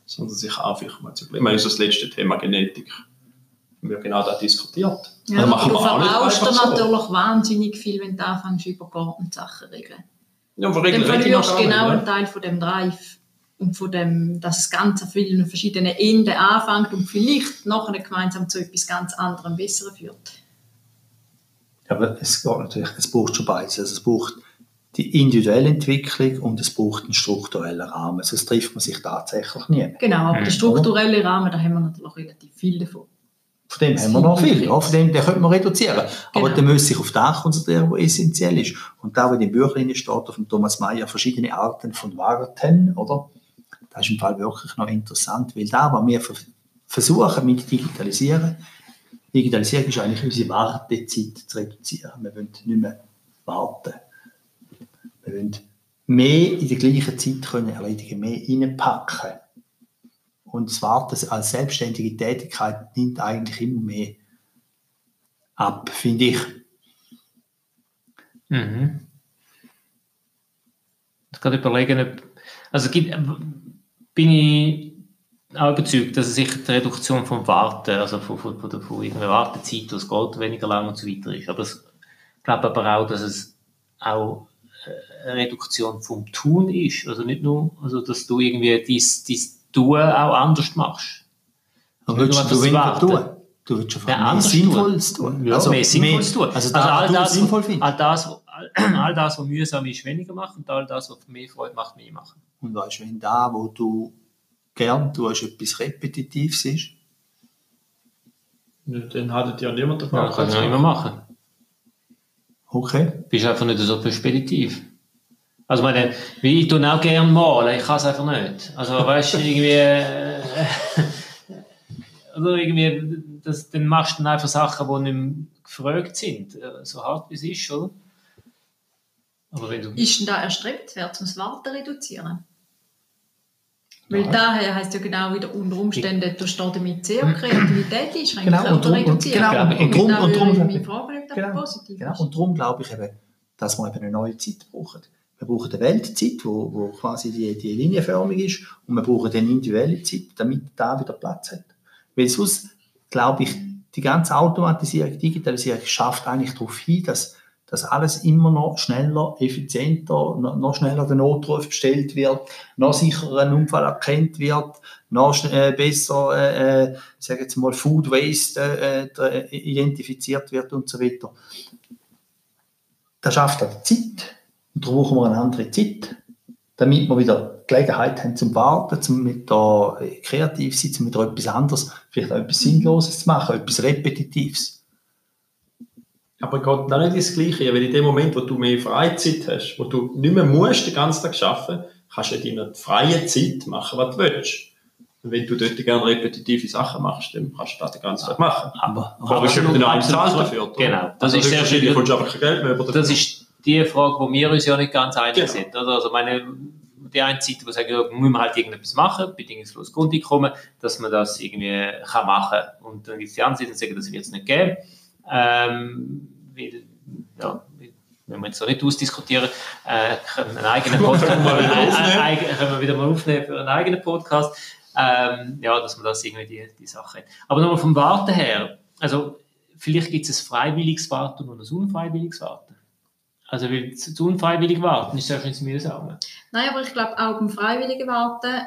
sondern sich auch vielleicht mal zu überlegen. Das letzte Thema Genetik haben wir genau das diskutiert. Ja, Also machen du wir auch nicht einfach so. natürlich wahnsinnig viel, wenn du anfängst, übergeordnete Sachen zu regeln. Ja, aber Dann regeln regeln verlierst du genau einen ne? Teil von dem Drive und von dem, dass das Ganze an vielen verschiedenen Enden anfängt und vielleicht nachher gemeinsam zu etwas ganz anderem Besseren führt. Aber es geht natürlich, es braucht schon beides. Also es braucht die individuelle Entwicklung und es braucht einen strukturellen Rahmen. Sonst trifft man sich tatsächlich nie. Genau, aber Mhm. der strukturelle Rahmen, da haben wir natürlich relativ viel davon. Von dem haben wir noch viel. Ja, von dem den könnte man reduzieren. Aber Genau. dann muss sich auf das konzentrieren, was essentiell ist. Und da, wo in dem Büchlein steht, von Thomas Mayer, verschiedene Arten von Warten, oder? Das ist im Fall wirklich noch interessant, weil da, was wir ver- versuchen mit Digitalisieren, Digitalisierung ist eigentlich unsere Wartezeit zu reduzieren. Wir wollen nicht mehr warten. Wir wollen mehr in der gleichen Zeit können erledigen, mehr reinpacken. Und das Warten als selbstständige Tätigkeit nimmt eigentlich immer mehr ab, finde ich. Mhm. Ich kann überlegen, ob, also gibt, bin ich auch überzeugt, dass es sicher die Reduktion vom Warten, also von, von, von, der- von irgendeiner Wartezeit, das geht weniger lang und so weiter ist. Aber es, ich glaube aber auch, dass es auch äh, eine Reduktion vom Tun ist. Also nicht nur, also dass du irgendwie dein, dein Tun auch anders machst. Nicht willst nur du weniger tun? Du willst einfach Ja, mehr Sinnvolles tun. Ja, mehr Sinnvolles tun. Also, da, all du das, sinnvoll findest. all das, all, all das, was mühsam ist, weniger machen und all das, was mehr Freude macht, mehr machen. Und weißt, wenn da, wo du gern tust, etwas Repetitives ist, Ja, Dann haltet ja niemand davon. Ja, kann ich noch immer machen. okay. bist einfach nicht so speditiv. Also meine, wie ich tue auch gerne malen, ich kann es einfach nicht. Also weißt du, irgendwie, äh, also irgendwie, das, dann machst du dann einfach Sachen, die nicht mehr gefragt sind, äh, so hart wie es ist, oder? Aber wenn du, Ist denn da erstrebenswert, um das Warten zu reduzieren? Weil daher heisst ja genau wieder unter Umständen, du stehst damit sehr Kreativität einschränken Genau, und drum- und- reduzieren. genau, und- und drum- da und drum- Genau, Genau. ist. Und darum glaube ich eben, dass wir eben eine neue Zeit brauchen. Wir brauchen eine Weltzeit, wo, wo quasi die, die linienförmig ist, und wir brauchen eine individuelle Zeit, damit da wieder Platz hat. Weil sonst, glaube ich, die ganze Automatisierung, Digitalisierung schafft eigentlich darauf hin, dass, dass alles immer noch schneller, effizienter, noch, schneller der Notruf bestellt wird, noch sicherer ein Unfall erkannt wird, noch äh, besser, äh, äh, sage jetzt mal, Food Waste äh, äh, identifiziert wird und so weiter. Das schafft auch Zeit. Und darum brauchen wir eine andere Zeit, damit wir wieder Gelegenheit haben zum Warten, zum mit da kreativ sein, zum wieder etwas anderes, vielleicht auch etwas Sinnloses zu machen, etwas Repetitives. Aber geht da nicht das Gleiche, weil in dem Moment, wo du mehr Freizeit hast, wo du nicht mehr musst, den ganzen Tag arbeiten, kannst du in deiner freien Zeit machen, was du willst. Und wenn du dort gerne repetitive Sachen machst, dann kannst du das den ganzen Tag machen. Aber, Aber du noch einen Zahl dafür. Genau, das ist sehr kommst du einfach kein Geld mehr über das ist die Frage, wo wir uns ja nicht ganz einig Genau. sind. Oder? Also meine, die eine Seite, die sagt, ja, muss man halt irgendetwas machen, bedingungslos Grundeinkommen, dass man das irgendwie kann machen Und dann gibt es die andere Seite, die sagen, das wird es nicht geben. Ähm, weil, ja, wenn wir jetzt so nicht ausdiskutieren, äh, können einen eigenen Podcast Können wir mal wieder äh, aufnehmen. äh, eigen- können wir wieder mal aufnehmen für einen eigenen Podcast. Ähm, ja, dass man das irgendwie die, die Sache hat. Aber nochmal vom Warten her, also vielleicht gibt es ein freiwilliges Warten und ein unfreiwilliges Warten. Also, weil zu, zu unfreiwillig warten ist wahrscheinlich mühsam. Nein, aber ich glaube auch beim freiwilligen Warten,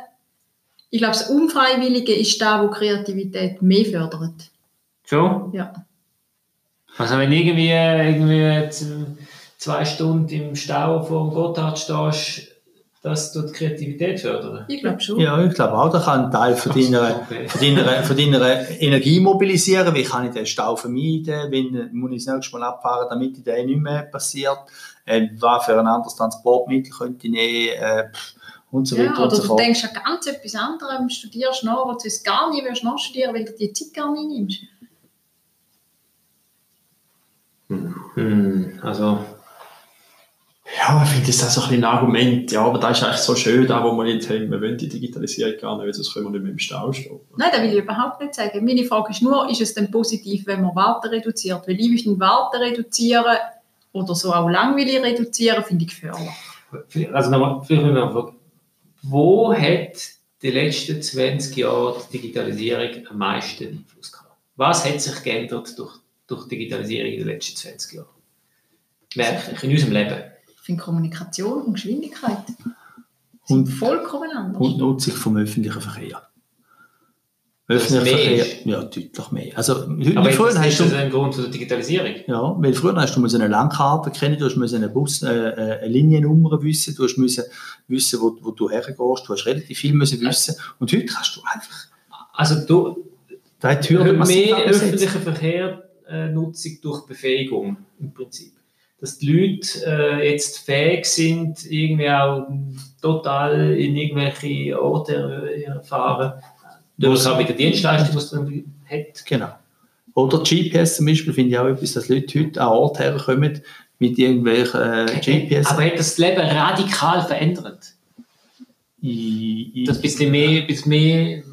ich glaube, das Unfreiwillige ist da, wo Kreativität mehr fördert. Schon? Ja. Also, wenn irgendwie, irgendwie zwei Stunden im Stau vor dem Gotthard stehst, das tut die Kreativität fördern. Ich glaube schon. Ja, ich glaube auch, da kann ein Teil von deiner, Okay. von deiner, von deiner Energie mobilisieren. Wie kann ich den Stau vermeiden? Wenn, muss ich das nächste Mal abfahren, damit der nicht mehr passiert? Äh, was für ein anderes Transportmittel könnte ich nehmen? Äh, und so Ja, oder so du denkst an ganz etwas anderes, studierst noch, wo du gar nie würdest nachstudieren, weil du die Zeit gar nicht nimmst. Hm, also, Ja, ich finde das auch so ein bisschen ein Argument. Ja, aber das ist eigentlich so schön, da wo wir jetzt haben. Wir wollen die Digitalisierung gar nicht, weil sonst können wir nicht mehr im Stau stehen. Nein, das will ich überhaupt nicht sagen. Meine Frage ist nur, ist es denn positiv, wenn man Warten reduziert? Weil ich will Warten reduzieren oder so auch langweilig reduzieren, finde ich gefährlich. also nochmal, vielleicht noch eine Frage. Wo hat die letzten 20 Jahre die Digitalisierung am meisten Einfluss gehabt? Was hat sich geändert durch, durch Digitalisierung in den letzten 20 Jahren? Wirklich, in unserem Leben. Ich finde Kommunikation und Geschwindigkeit sind Und- vollkommen anders. Und die Nutzung vom öffentlichen Verkehr. Öffentlicher mehr Verkehr, ist. ja, deutlich mehr. Also, Aber früher das, hast ist du, das ein Grund für die Digitalisierung? ja, weil früher hast du eine Landkarte kennen, du hast müssen eine Bus, äh, äh, eine Liniennummer wissen, du hast müssen wissen, wo, wo du hergehst, du hast relativ viel müssen wissen. Und heute kannst du einfach, Also du, da hat die mehr abgesetzt. öffentliche Verkehrnutzung durch Befähigung im Prinzip. Dass die Leute äh, jetzt fähig sind, irgendwie auch total in irgendwelche Orte äh, fahren. Durch auch mit der Dienstleistung, die es dann hat. Genau. Oder GPS zum Beispiel finde ich auch etwas, dass Leute heute an Ort herkommen mit irgendwelchen äh, GPS. Aber hat das Leben radikal verändert? Ich, ich, Das bisschen mehr, bisschen mehr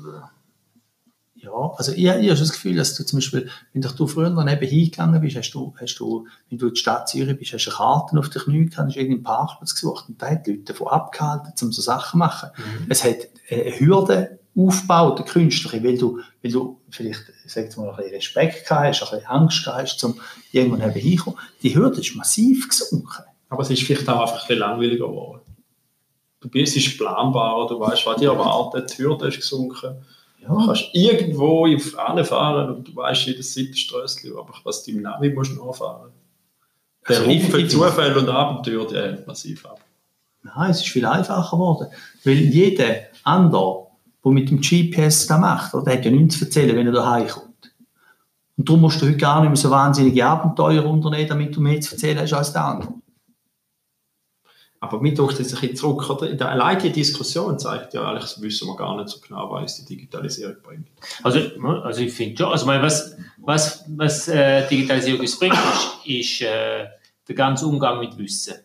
Ja, also ich, ich habe das Gefühl, dass du zum Beispiel, wenn du früher daneben hingegangen bist, hast du, hast du, wenn du in die Stadt Zürich bist, hast du Karten auf dich Knie gehabt, hast irgendeinen Parkplatz gesucht und da hat die Leute davon abgehalten, um so Sachen zu machen. Es hat eine Hürde aufgebaut, eine künstliche, weil du, weil du vielleicht, jetzt mal, ein bisschen Respekt gehabt hast, ein bisschen Angst gehabt hast, um irgendwann eben hinzukommen. Die Hürde ist massiv gesunken. Aber es ist vielleicht auch einfach ein bisschen langweiliger geworden. Du bist, es ist planbarer, du weißt, was dir erwartet, die Hürde ist gesunken. Du Ja, kannst irgendwo auf fahren und du weißt jedes Seitenströssli, aber was du im Navi musst nachfahren. Der Also Haufen Zufälle und Abenteuer, der hält massiv ab. Nein, es ist viel einfacher geworden. Weil jeder andere, der mit dem GPS das macht, der hat ja nichts zu erzählen, wenn er daheim kommt. Und darum musst du heute gar nicht mehr so wahnsinnige Abenteuer unternehmen, damit du mehr zu erzählen hast als der andere. Aber mir taucht jetzt ein bisschen zurück, oder? In der, allein die Diskussion zeigt ja eigentlich, das wissen wir gar nicht so genau, was die Digitalisierung bringt. Also, also ich finde schon, also meine, was, was, was äh, Digitalisierung uns bringt, ist, ist äh, der ganze Umgang mit Wissen.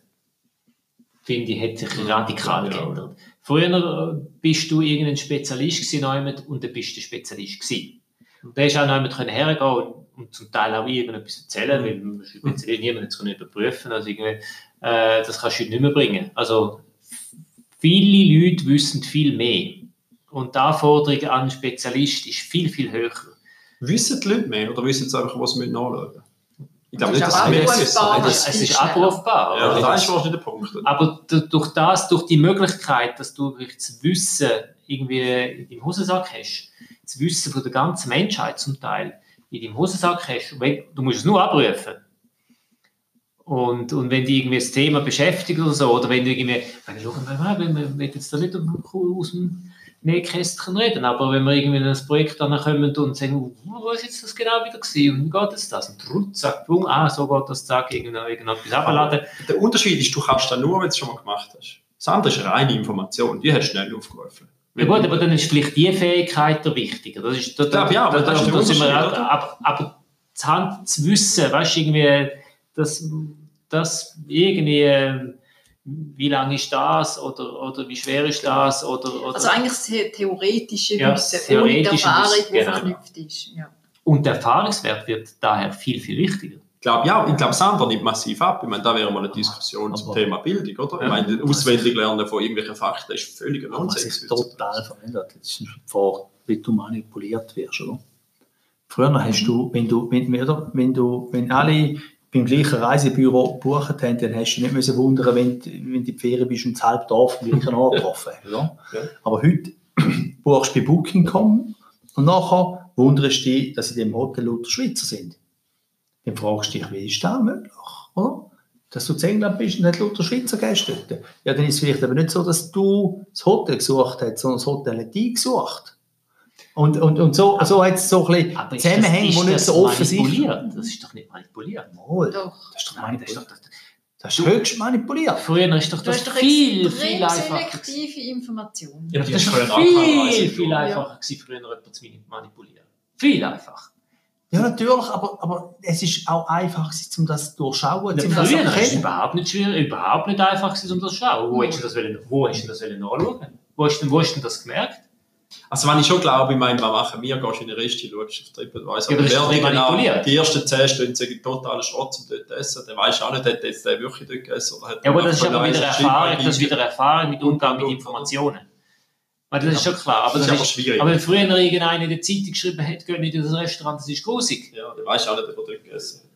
Finde ich, hat sich radikal Ja. geändert. Früher äh, bist du irgendein Spezialist gewesen, und dann bist du Spezialist gewesen. Und da du auch können hergehen und, und zum Teil auch irgendetwas erzählen, weil man ist Spezialist niemand können überprüfen, also irgendwie, äh, das kannst du heute nicht mehr bringen. Also, viele Leute wissen viel mehr. Und die Anforderung an einen Spezialist ist viel, viel höher. Wissen die Leute mehr oder wissen sie einfach, was sie nachschauen müssen? Ich glaube Das nicht, ist dass. Ah, Es das ist, es ist abrufbar. Ja, aber das ist wahrscheinlich der Punkt. aber durch das, durch die Möglichkeit, dass du wirklich das Wissen irgendwie in deinem Hosensack hast, das Wissen von der ganzen Menschheit zum Teil in deinem Hosensack hast, du musst es nur abrufen. Und, und wenn dich irgendwie das Thema beschäftigt oder so, oder wenn du irgendwie, wenn wir schauen, wir, wir, wir jetzt da nicht aus dem Nähkästchen reden, aber wenn wir irgendwie in ein Projekt kommen und sagen, oh, was ist jetzt das genau wieder gewesen und wie geht jetzt das? Und ruck, zack, bumm, ah, so geht das, zack, irgendetwas abladen. Der Unterschied ist, du kannst das nur, wenn du es schon mal gemacht hast. Das andere ist reine Information, die hast du schnell aufgerufen. Ja gut, aber dann ist vielleicht die Fähigkeit der wichtiger. Das ist, da, ja, aber das ist der da sind wir auch- oder? aber, aber das Hand zu wissen, weißt du, irgendwie, das, das irgendwie, äh, wie lang ist das oder, oder wie schwer ist das oder, oder Also eigentlich das the- theoretische Ja, Wissen, das ohne die theoretische Erfahrung, die genau. verknüpft ist. Ja. und der Erfahrungswert wird daher viel, viel wichtiger. Ich glaube, ja, ich glaube, das andere nimmt massiv ab. Ich meine, da wäre mal eine Diskussion zum Thema Bildung, oder? Ja. Ich meine, auswendig lernen von irgendwelchen Fakten ist völliger Nonsens. ist total verändert. Das ist vor, wie du manipuliert wirst, oder? Früher hast du, wenn du, wenn, wenn du, wenn alle beim gleichen Reisebüro gebucht haben, dann hast du dich nicht müssen wundern, wenn, du- wenn du in die Ferien bist und das halbe Dorf am gleichen Ort getroffen oder? (laughs) Ja. Aber heute (clears throat) buchst du bei Booking.com und nachher wunderst du dich, dass in dem Hotel lauter Schweizer sind. Dann fragst du dich, wie ist das möglich, oder? Dass du in England bist und nicht lauter Schweizer Gäste dort. Ja, dann ist es vielleicht aber nicht so, dass du das Hotel gesucht hast, sondern das Hotel hat dich gesucht. Und, und, und so, so hat es so ein bisschen Aber ist Zusammenhänge, die ist nicht so offensichtlich manipuliert? Das ist doch nicht manipuliert. Mal, Doch. Das ist doch ist manipuliert. Das ist höchst manipuliert. früher ist doch Du das hast doch viel, viel einfacher. selektive Informationen. Ja, Das ist viel, viel einfacher gewesen, früher jemanden zu manipulieren. Viel einfacher. Ja, natürlich, aber, aber es ist auch einfach, um das zu durchschauen, Ja, um das zu früher ist überhaupt nicht schwierig, überhaupt nicht einfach um das zu schauen. Wo hast du das, wollen, wo hast du das wollen nachschauen? Wo hast du, wo hast du das gemerkt? Also wenn ich schon glaube, ich meine, was machen wir, gehst in eine Reste, schaust auf TripAdvisor. Ja, aber wer genau, die ersten 10 Stunden sind totaler Schrott zum dort essen, dann weisst du auch nicht, hat jetzt der wirklich dort gegessen oder hat Ja, aber das ist aber wieder Erfahrung, das ist wieder Erfahrung mit Umgang mit Informationen. Weil das ist schon klar. Aber Das ist aber ist, schwierig. aber wenn früher irgendeiner in der Zeitung geschrieben hat, geh nicht in das Restaurant, das ist grusig. Ja, dann weisst du auch nicht, ob er dort gegessen hat.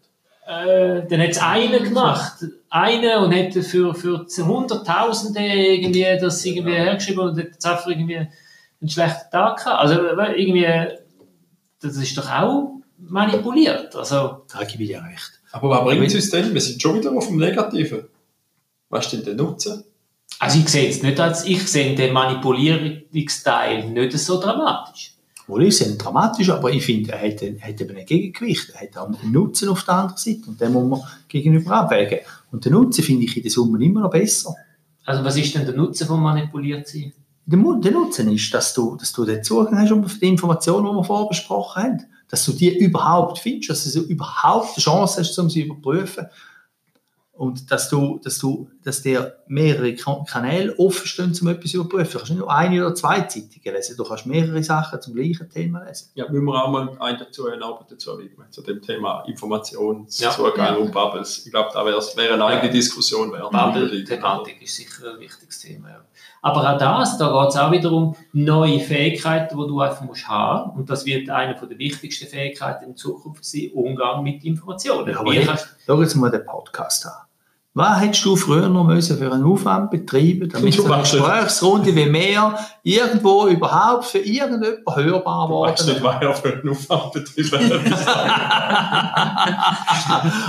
Äh, dann hat es einen gemacht. Einen und hat für, für Hunderttausende irgendwie das irgendwie hergeschrieben und hat einfach irgendwie einen schlechten Tag gehabt. Also irgendwie, das ist doch auch manipuliert. Also, Da gebe ich dir recht. Aber was bringt es uns denn? Wir sind schon wieder auf dem Negativen. Was ist denn der Nutzen? also ich sehe es nicht als, ich sehe den Manipulierungsteil nicht so dramatisch. Wohl, ich sehe ihn dramatisch, aber ich finde, er hat, er hat eben ein Gegengewicht. Er hat auch einen Nutzen auf der anderen Seite und den muss man gegenüber abwägen. Und den Nutzen finde ich in der Summe immer noch besser. Also was ist denn der Nutzen von manipuliert sein? Der, Nutzen ist, dass du, dass du den Zugang hast um die Informationen, die wir vorher besprochen haben. Dass du die überhaupt findest, dass du überhaupt eine Chance hast, um sie zu überprüfen. Und dass du, dass du, dass dir mehrere Ka- Kanäle offen stehen, um etwas zu überprüfen. Du kannst nicht nur eine oder zwei Zeitungen lesen, du kannst mehrere Sachen zum gleichen Thema lesen. Ja, müssen wir auch mal einen dazu, eine Arbeit dazu widmen, zu dem Thema Ja. Informationszugang Ja. und Bubbles. Ich glaube, da wäre eine eigene Diskussion wert. Bubble-Thematik ist sicher ein wichtiges Thema. Ja. Aber auch das, da geht es auch wieder um neue Fähigkeiten, die du einfach musst haben Und das wird eine der wichtigsten Fähigkeiten in Zukunft sein, Umgang mit Informationen. Ja, aber Wie kannst- schau jetzt mal den Podcast an. Was hättest du früher noch müssen für einen Aufwand betreiben, damit so eine Gesprächsrunde wie mehr irgendwo überhaupt für irgendjemand hörbar Du weißt nicht, was er für einen Aufwand betreiben (laughs)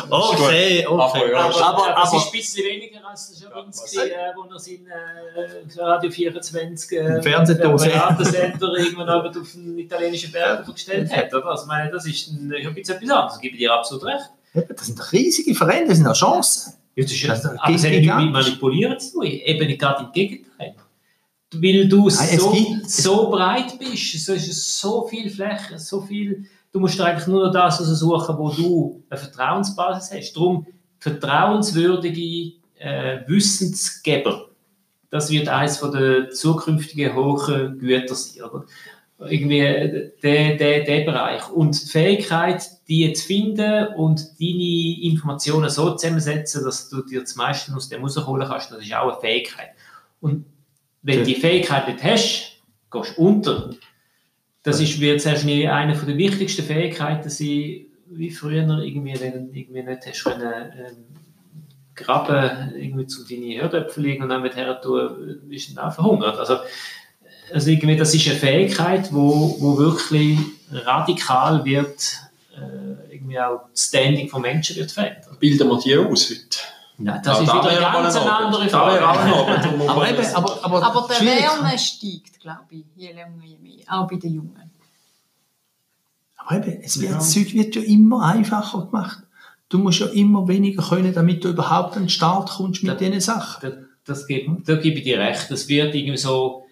Okay, Aber okay. Aber, aber, das aber ist ein bisschen weniger als das schon Ja, uns was- gesehen, äh, wo er sein äh, Radio 24 äh, Beratungscenter irgendwann auf den italienischen Berg gestellt hat. Oder? Also, ich meine, das ist ein, ich habe jetzt etwas anderes, gebe ich dir absolut recht. das sind doch riesige Veränderungen, das sind auch Chancen. Ja, das ist, Das aber nicht gigantisch. mit Manipulieren zu tun, eben gerade im Gegenteil. Weil du Nein, so, so breit bist, so ist es so viel Fläche, so viel, du musst eigentlich nur noch das suchen, wo du eine Vertrauensbasis hast. Darum vertrauenswürdige äh, Wissensgeber, das wird eines der zukünftigen hohen Güter sein. Oder? Irgendwie der, der, der Bereich. Und die Fähigkeit, die zu finden und deine Informationen so zusammensetzen, dass du dir das meiste aus dem rausholen kannst, das ist auch eine Fähigkeit. Und wenn du die Fähigkeit nicht hast, gehst du unter. Das ist, wird schnell eine der wichtigsten Fähigkeiten sein, wie früher irgendwie, wenn du irgendwie nicht hast können, ähm, graben, irgendwie zu deinen Herdöpfen liegen und dann mit her tun, bist du dann auch verhungert. Also, also irgendwie, das ist eine Fähigkeit, wo, wo wirklich radikal wird, äh, irgendwie auch das Standing von Menschen wird verändern. Bilden wir die aus heute? Nein, das Ja, ist da wieder eine ganz ein Abend. andere Da Frage. Abend, (laughs) Aber eben, aber, aber, Aber der Wärme steigt, glaube ich, je länger, je mehr. Auch bei den Jungen. Aber eben, es wird, Ja. das Zeug wird ja immer einfacher gemacht. Du musst ja immer weniger können, damit du überhaupt an den Start kommst mit Ja. diesen Sachen. Da, das gebe, da gebe ich dir recht. Das wird irgendwie so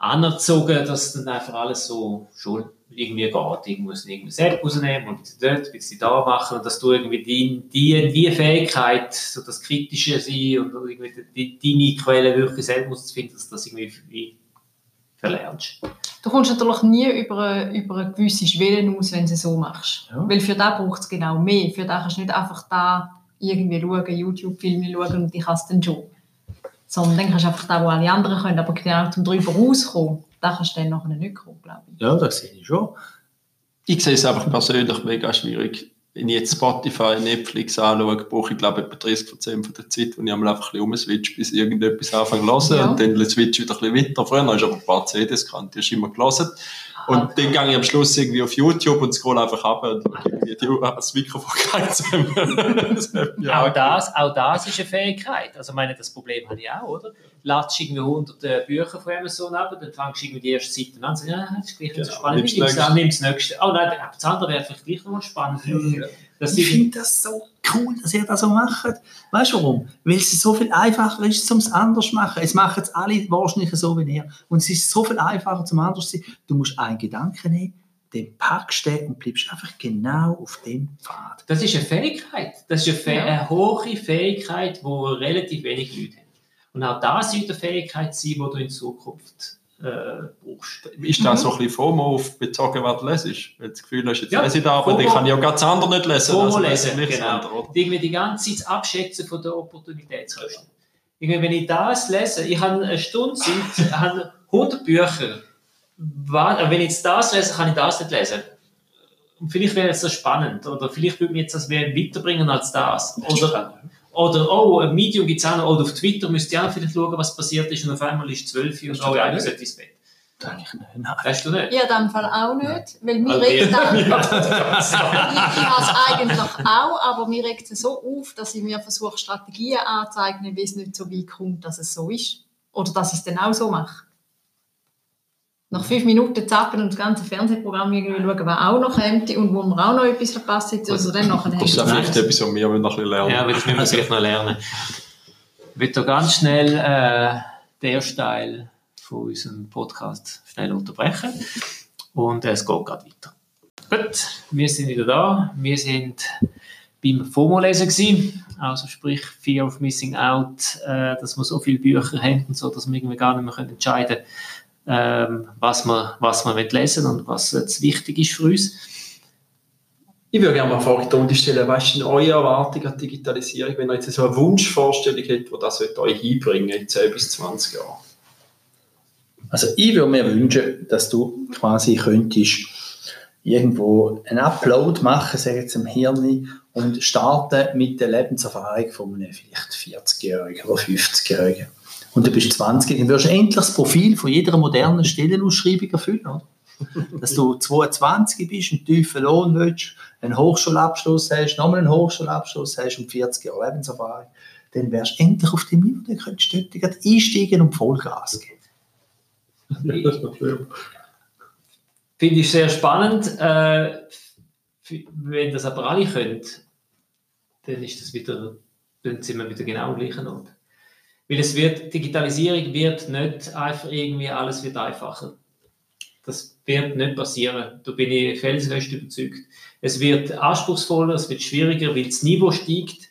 anerzogen, dass dann einfach alles so schon irgendwie geht. Ich muss irgendwie selbst rausnehmen und dort, ein bisschen da machen und dass du irgendwie die, die, die Fähigkeit, so das Kritische sein und irgendwie die, deine Quelle wirklich selbst zu finden, dass du das irgendwie wie verlernst. Du kommst natürlich nie über eine, über eine gewisse Schwelle aus, wenn du es so machst. Ja. Weil für das braucht es genau mehr. Für das kannst du nicht einfach da irgendwie schauen, YouTube-Filme schauen und ich kann es dann schon. Sondern dann kannst du einfach da, wo alle anderen können. Aber genau zum drüber rauskommen, da kannst du dann nachher nicht kommen, glaube ich. Ja, das sehe ich schon. Ich sehe es einfach persönlich mega schwierig. wenn ich jetzt Spotify, Netflix anschaue, brauche ich glaube ich etwa 30% von der Zeit, wo ich einmal einfach ein bisschen umswitch, bis irgendetwas anfange zu hören Ja. und dann switch ich wieder ein bisschen weiter. Früher hast du aber ein paar CDs gehabt, die hast du immer gelesen. Und dann gehe ich am Schluss irgendwie auf YouTube und scroll einfach ab und irgendwie die (laughs) das Mikrofon ja. Auch, das, auch das ist eine Fähigkeit. Also, meine, das Problem habe ich auch, oder? Ladest irgendwie 100 äh, Bücher von Amazon ab, dann fängst du irgendwie die erste Seite an und sagst, ja, das ist gleich nicht so Genau, spannend. nimmst Nimmst das du das nächste. Oh nein, das andere wäre vielleicht gleich noch spannend. Das Ich finde das so cool, dass ihr das so macht. Weißt du warum? Weil es so viel einfacher ist, zum es anders zu machen. Es machen es alle wahrscheinlich so wie ihr. Und es ist so viel einfacher zum anders zu sein. Du musst einen Gedanken nehmen, den packst du und bleibst einfach genau auf dem Pfad. das ist eine Fähigkeit. Das ist eine, Fäh Ja. eine hohe Fähigkeit, die relativ wenig Leute haben. Und auch das sollte eine Fähigkeit sein, die du in Zukunft äh. Ist das so ein bisschen FOMO auf bezogen, was du lesest? Wenn du das Gefühl hast, jetzt Ja, lese ich da, aber FOMO. kann ich auch ganz andere nicht lesen. FOMO also lesen, lese ich nicht das genau. andere? Irgendwie die ganze Zeit abschätzen von der Opportunitätskosten. Irgendwie, wenn ich das lese, ich habe eine Stunde Zeit, habe 100 Bücher. Äh, Wenn ich jetzt das lese, kann ich das nicht lesen. Und vielleicht wäre jetzt das spannend. Oder vielleicht würde mich jetzt das mehr weiterbringen als das. Oder, oder oh, ein Medium gibt es auch noch. Oder auf Twitter müsst ihr auch vielleicht schauen, was passiert ist. Und auf einmal ist es 12 Uhr und das ich nicht? sollte ins Bett. Eigentlich nicht. Nein. Weißt du nicht? Ja, in dem Fall auch nicht, weil mir Also, regt ja. dann, (laughs) ich, ich habe es eigentlich auch, aber mir regt es so auf, dass ich mir versuche, Strategien anzueignen, wie es nicht so weit kommt, dass es so ist. Oder dass ich es dann auch so mache. Nach fünf Minuten zappen und das ganze Fernsehprogramm irgendwie schauen, was auch noch kommt und wo man auch noch etwas verpasst hat, also dann nachher Das ist ja vielleicht etwas, was wir noch ein bisschen lernen. Ja, das müssen wir vielleicht noch lernen. Ich will da ganz schnell äh, den ersten Teil von unserem Podcast schnell unterbrechen. Und äh, es geht gerade weiter. Gut, wir sind wieder da. Wir sind beim FOMO-Lesen gewesen. Also sprich Fear of Missing Out, äh, dass wir so viele Bücher haben und so, dass wir irgendwie gar nicht mehr können entscheiden können, was wir, was wir lesen und was jetzt wichtig ist für uns. Ich würde gerne mal eine Frage in die Runde stellen. Was ist denn eure Erwartung an Digitalisierung, wenn ihr jetzt so eine Wunschvorstellung habt, die das euch einbringen in 10 bis 20 Jahren? Also ich würde mir wünschen, dass du quasi könntest irgendwo einen Upload machen, sag jetzt im Hirn, und starten mit der Lebenserfahrung von einem vielleicht 40-Jährigen oder 50-Jährigen. Und du bist 20, dann wirst du endlich das Profil von jeder modernen Stellenausschreibung erfüllen. Oder? Dass du 22 bist, einen tiefen Lohn willst, einen Hochschulabschluss hast, nochmal einen Hochschulabschluss hast und 40 Jahre Lebenserfahrung, dann wärst du endlich auf dem Niveau, dann könntest du dort einsteigen und Vollgas geben. (laughs) Finde ich sehr spannend. Äh, wenn das aber alle können, dann ist das wieder, dann sind wir wieder genau am gleichen Ort. Weil es wird, Digitalisierung wird nicht einfach irgendwie, alles wird einfacher. Das wird nicht passieren. Da bin ich felsenfest überzeugt. Es wird anspruchsvoller, es wird schwieriger, weil das Niveau steigt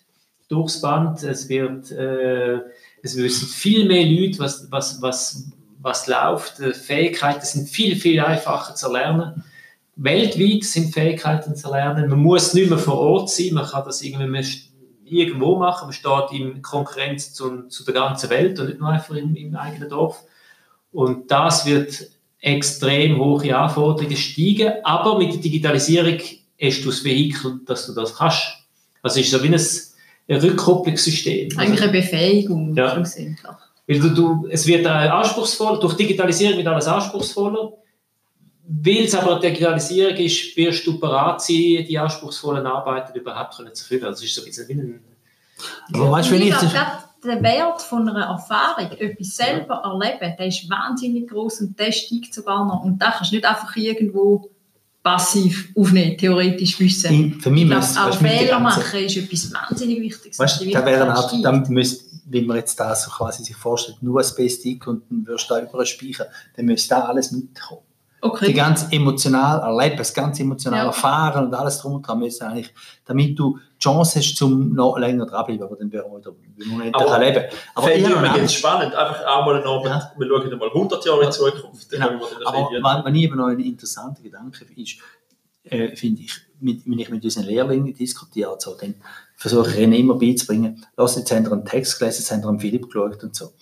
durchs Band. Es wird, äh, es wissen viel mehr Leute, was, was, was, was läuft. Fähigkeiten sind viel, viel einfacher zu lernen. Weltweit sind Fähigkeiten zu lernen. Man muss nicht mehr vor Ort sein. Man kann das irgendwie irgendwo machen. Man steht in Konkurrenz zu, zu der ganzen Welt und nicht nur einfach im, im eigenen Dorf. Und das wird extrem hohe Anforderungen steigen. Aber mit der Digitalisierung hast du das Vehikel, dass du das kannst. Also es ist so wie ein, ein Rückkopplungssystem. Also- Eigentlich eine Befähigung Ja. weil du, du, es wird anspruchsvoller, durch Digitalisierung wird alles anspruchsvoller. Weil es aber Digitalisierung ist, wirst du bereit sein, die anspruchsvollen Arbeiten überhaupt können zu erfüllen. Also es ist so ein bisschen wie ein... Aber weißt du, wenn ich gerade der Wert von einer Erfahrung, etwas selber erleben, der ist wahnsinnig groß und der steigt sogar noch. Und da kannst du nicht einfach irgendwo passiv aufnehmen, theoretisch wissen. in- für mich Ich müsste, auch weißt Fehler machen ist etwas wahnsinnig Wichtiges. Weißt da wäre auch, dann müsste, wenn man jetzt das so quasi sich vorstellt, nur ein Stick und dann würdest du da über speichern, dann müsste da alles mitkommen. Die Okay. ganz emotional erleben, das ganz emotional Ja. erfahren und alles drum und dran müssen eigentlich, damit du die Chance hast, zum noch länger dranbleiben, aber dann wären wir wieder im Moment Aber erleben. Aber Fände ich noch übrigens spannend. Einfach auch mal einen Abend, Ja. wir schauen mal 100 Jahre in die Zukunft. Genau. Aber was, was ich eben noch ein interessanter Gedanke ist, äh, finde ich, mit, wenn ich mit unseren Lehrlingen diskutiere, so, dann versuche ich ihnen immer beizubringen, lass jetzt haben ihr einen Text gelesen, jetzt haben ihr einen Philipp geschaut und so.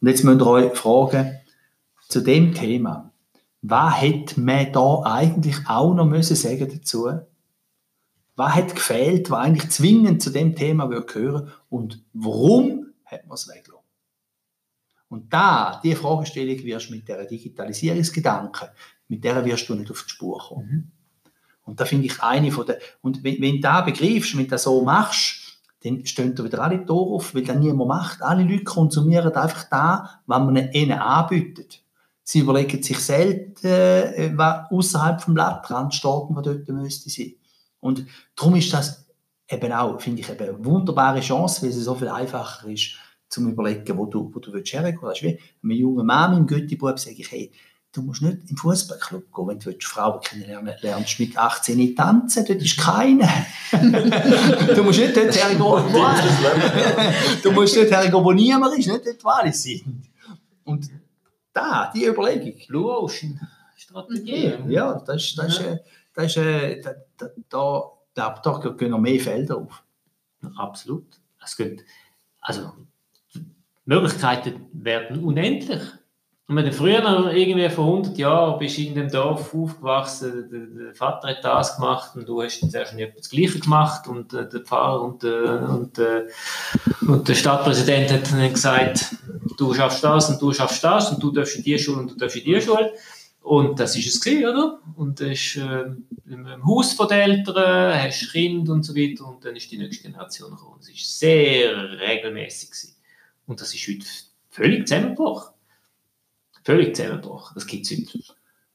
Und jetzt müsst ihr euch fragen, zu dem Thema, was hätte man da eigentlich auch noch müssen sagen dazu, Was hat gefehlt, was eigentlich zwingend zu dem Thema gehören und warum hat man es weggelassen? Und da, diese Fragestellung wirst du mit der Digitalisierungsgedanken, mit der wirst du nicht auf die Spur kommen. Mhm. Und da finde ich eine von der, und wenn, wenn du das begreifst, wenn du das so machst, dann stehen da wieder alle Tore auf, weil das niemand macht. Alle Leute konsumieren einfach da, was man ihnen anbietet. Sie überlegen sich selten, äh, was außerhalb vom Blattrand steht und was dort müsste sein. Und darum ist das eben auch, finde ich, eben eine wunderbare Chance, weil es so viel einfacher ist, zum überlegen, wo du, wo du willst hergehen willst. Wie einem jungen Mann im Göttibub sage ich, hey, du musst nicht im Fußballclub gehen, wenn du Frauen kennenlernen lernst mit 18 nicht tanzen, dort ist keine. (laughs) du musst nicht dort hergehen, du musst nicht hergehen, wo niemand ist, nicht dort, wo alle sind. Und da, die Überlegung. Blue Ocean Strategie. Ja, das ist, das ist, das ist, da, da, da, da gehen noch mehr Felder auf. Absolut. Es geht, also, Möglichkeiten werden unendlich. Und wenn du früher noch irgendwie vor 100 Jahren bist in dem Dorf aufgewachsen, der, der, Vater hat das gemacht und du hast zuerst nicht das Gleiche gemacht und äh, der Pfarrer und, äh, und, äh, und der Stadtpräsident hat dann gesagt, du schaffst das und du schaffst das und du darfst in die Schule und du darfst in die Schule. Und das ist es gewesen, oder? Und das ist äh, im Haus von den Eltern, hast Kind und so weiter und dann ist die nächste Generation gekommen. Das ist sehr regelmäßig gewesen. Und das ist heute völlig zusammengebrochen. Völlig zusammengebrochen. Das gibt es heute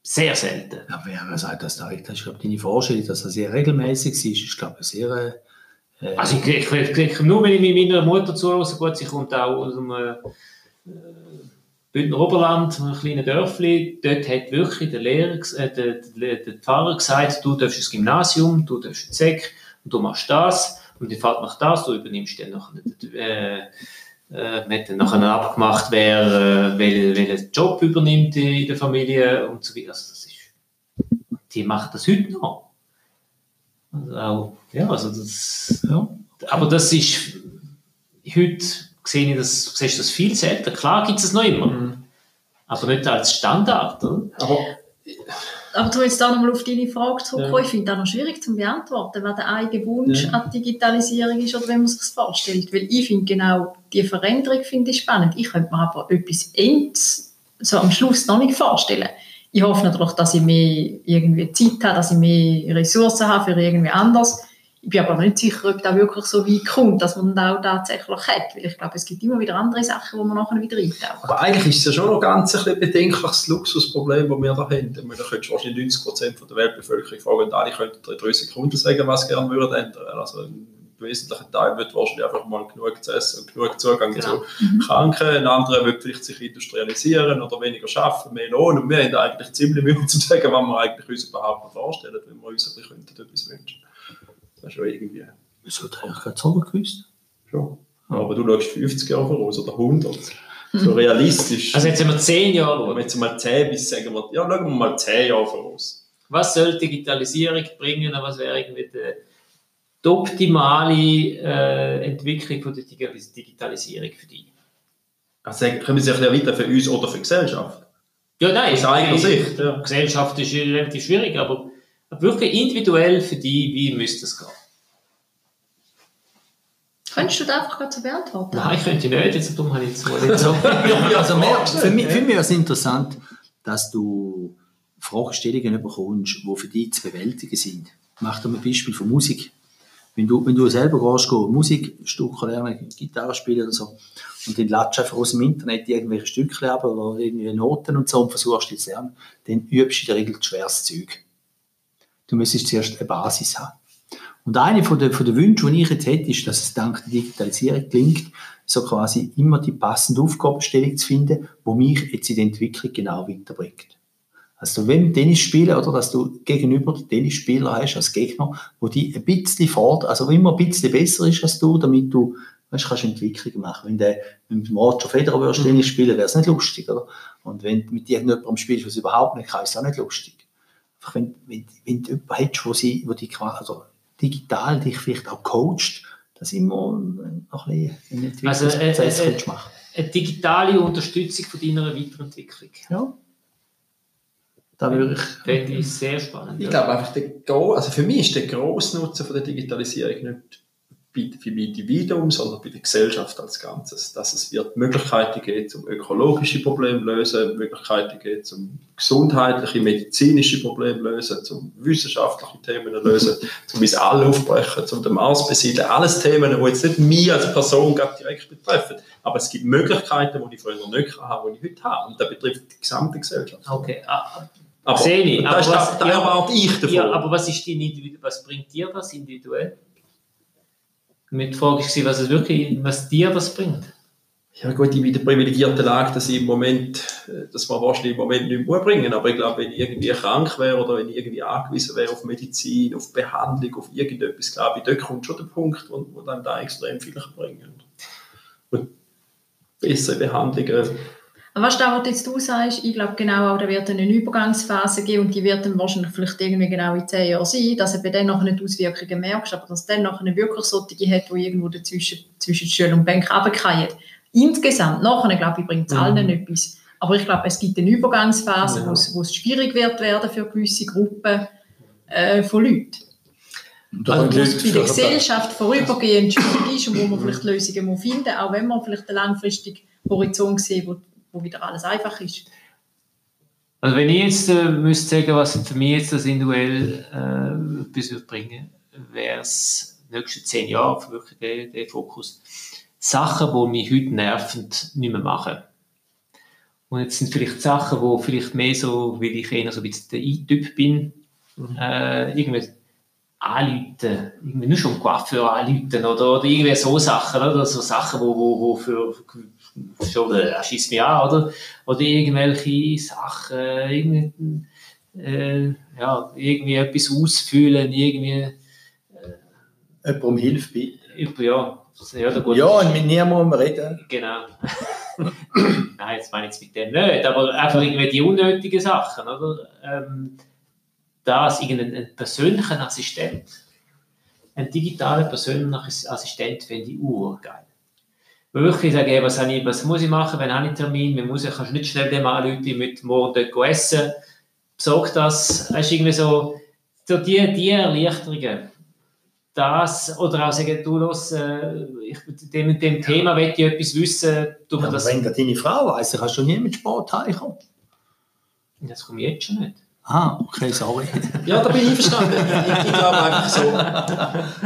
sehr selten. Ja, wer sagt das da? Ich glaube, deine Vorstellung, dass das sehr regelmäßig ist, ist, glaube ich, sehr... Äh, also ich, ich, ich, ich, nur wenn ich mit meiner Mutter zuhöre, gut, sie kommt auch aus einem äh, Bündner Oberland, einem kleinen Dörfli, dort hat wirklich der Lehrer, äh, der, der, der Pfarrer gesagt, du darfst ins Gymnasium, du darfst ins Sek und du machst das und die Vater macht das, du übernimmst dann noch äh, äh, man hat dann nachher abgemacht, wer äh, welchen, welchen Job übernimmt in der Familie und so weiter. Also das ist, die machen das heute noch. Also auch, ja, also das, ja. Aber das ist, heute sehe ich das, siehst das viel seltener. Klar gibt es es noch immer, mhm. aber nicht als Standard. Oder? Aber aber du jetzt da nochmal auf deine Frage zurückkommen, ja. ich finde das noch schwierig zu beantworten, was der eigene Wunsch ja. an Digitalisierung ist oder wenn man sich das vorstellt. Weil ich finde genau, die Veränderung finde ich spannend. Ich könnte mir aber etwas Endes so am Schluss noch nicht vorstellen. Ich hoffe natürlich, dass ich mehr irgendwie Zeit habe, dass ich mehr Ressourcen habe für irgendwie anders ich bin aber nicht sicher, ob das wirklich so weit kommt, dass man das auch tatsächlich hat. Weil ich glaube, es gibt immer wieder andere Sachen, wo man nachher wieder reintaucht. Aber eigentlich ist es ja schon noch ganz ein bedenkliches Luxusproblem, das wir da haben. Da könntest wahrscheinlich 90 Prozent der Weltbevölkerung fragen und alle könnten in drei Sekunden sagen, was sie gerne würden ändern. Also ein wesentlicher Teil wird wahrscheinlich einfach mal genug zu essen und genug Zugang genau. zu mhm. Kranken. Ein anderer wird vielleicht sich industrialisieren oder weniger schaffen, mehr Lohn. Und wir haben eigentlich ziemlich Mühe zu sagen, was wir eigentlich uns überhaupt vorstellen, wenn wir uns etwas wünschen. Das ist schon irgendwie. Wieso hat eigentlich keine Zahl gewusst? Schon. Aber du schaust 50 Jahre voraus oder 100. So realistisch. Also jetzt sind wir 10 Jahre voraus. Jetzt mal 10 bis sagen wir, ja, schauen wir mal 10 Jahre voraus. Was soll Digitalisierung bringen? Was wäre irgendwie die, die optimale äh, Entwicklung von der Digitalisierung für dich? Also können wir sich ja weiter für uns oder für die Gesellschaft? Ja, nein. Aus eigener Sicht. Ja. Gesellschaft ist relativ schwierig, aber wirklich individuell für die, wie müsste es gehen? Könntest du das einfach gerade so beantworten? Nein, ich könnte nicht, jetzt dumm habe ich jetzt mal nicht so. also mehr, für, mich, für mich es interessant, dass du Fragestellungen bekommst, die für dich zu bewältigen sind. Ich mache dir ein Beispiel von Musik. Wenn du, wenn du selber gehst, gehst Musikstücke lernen, Gitarre spielen oder so, und dann ladest du einfach aus dem Internet irgendwelche Stücke ab oder irgendwie Noten und so und versuchst die zu lernen, dann übst du in der Regel schweres Zeug. Du müsstest zuerst eine Basis haben. Und eine von der, von der Wünsche, die ich jetzt hätte, ist, dass es dank der Digitalisierung gelingt, so quasi immer die passende Aufgabenstellung zu finden, wo mich jetzt in der Entwicklung genau weiterbringt. Also wenn du Tennis spielen oder dass du gegenüber den Tennisspieler hast als Gegner, wo die ein bisschen fordert, also immer ein bisschen besser ist als du, damit du weißt, kannst Entwicklungen machen. Wenn du mit dem Roger Federer würdest mhm. Tennis spielen, wäre es nicht lustig, oder? Und wenn du mit irgendjemandem spielst, was überhaupt nicht kann, ist es auch nicht lustig wenn, wenn, wenn du jemanden hast, wo, sie, wo die also digital dich vielleicht auch coacht, dass immer noch ein bisschen einen also, Entwicklungsprozess also, äh, äh, machen. Eine digitale Unterstützung von deiner Weiterentwicklung. Ja. Da würde ich. Fände ich sehr spannend. Ich ja. glaube einfach, der, gro- also für mich ist der grosse Nutzen von der Digitalisierung nicht bei, für das Individuum, sondern bei der Gesellschaft als Ganzes. Dass es wird Möglichkeiten gibt, um ökologische Probleme zu lösen, Möglichkeiten gibt, um gesundheitliche, medizinische Probleme zu lösen, um wissenschaftliche Themen zu lösen, um uns alle aufbrechen, um den Mars besiedeln. Alles Themen, die jetzt nicht mich als Person direkt betreffen. Aber es gibt Möglichkeiten, die ich früher nicht hatte, die ich heute habe. Und das betrifft die gesamte Gesellschaft. Okay, ah, Aber Sehe ich, aber das, was- das, das ja. erwarte ich davon. ja, aber was, ist Individu- was bringt dir das individuell? Mit der Frage war, was, es wirklich, was dir das bringt. Ja gut, ich bin in der privilegierten Lage, dass ich im Moment, äh, das man wahrscheinlich im Moment nicht mehr bringen aber ich glaube, wenn ich irgendwie krank wäre oder wenn ich irgendwie angewiesen wäre auf Medizin, auf Behandlung, auf irgendetwas, glaube ich, dort kommt schon der Punkt, wo, wo dann da extrem viel bringen. Und bessere Behandlungen. Aber weißt du, was jetzt du sagst, ich glaube genau auch, da wird eine Übergangsphase geben und die wird dann wahrscheinlich vielleicht irgendwie genau in zehn Jahren sein, dass du dann nachher nicht Auswirkungen merkst, aber dass dann nachher wirklich solche hat, die irgendwo dazwischen, zwischen Schule und Bank runterfallen. Insgesamt, nachher, glaube ich, bringt es allen etwas. Aber ich glaube, es gibt eine Übergangsphase, Ja. wo es- schwierig wird werden für gewisse Gruppen äh, von Leuten. Also, Wo die es bei der Gesellschaft vorübergehend schwierig ist und wo man vielleicht Lösungen muss finden muss, auch wenn man vielleicht einen langfristigen Horizont sieht, wo, wo wieder alles einfach ist. Also wenn ich jetzt äh, müsste sagen, was für mich jetzt das individuell äh, etwas würde bringen, wäre es nächsten zehn Jahre wirklich der, der Fokus. Sachen, die mich heute nerven, nicht mehr machen. Und jetzt sind vielleicht Sachen, die vielleicht mehr so, weil ich eher so ein bisschen der I-Typ bin, äh, irgendwie anrufen, irgendwie nur schon Coiffeur anrufen oder, oder irgendwie so Sachen, oder? So Sachen, wo, wo, wo für, äh, schießt mich an, oder? Oder irgendwelche Sachen, irgendwie, äh, ja, irgendwie etwas ausfüllen, irgendwie, Jemand um Hilfe bitten. ja, ja, da geht Ja, und mit niemandem reden. Genau. (coughs) Nein, jetzt meine ich jetzt mit dem nicht, aber einfach irgendwie die unnötigen Sachen, oder? Ähm, das, irgendein persönlichen Assistent, ein digitaler persönlicher Assistent finde ich urgeil. Wirklich sagen, hey, was, habe ich, was muss ich machen, wenn habe ich einen Termin, man muss, ich kannst nicht schnell dem anrufen, ich möchte morgen dort essen, besorg das, du, irgendwie so, so die, die Erleichterungen das, oder auch sagen, du, los, äh, ich, dem, und dem Thema will ich etwas wissen, mir Ja, das, wenn gerade deine Frau weiss, dann kannst du nie mit Sport heimkommen. das komme ich jetzt schon nicht. Ah, okay, sorry. (laughs) Ja, da bin ich einverstanden. ich, ich glaube einfach so,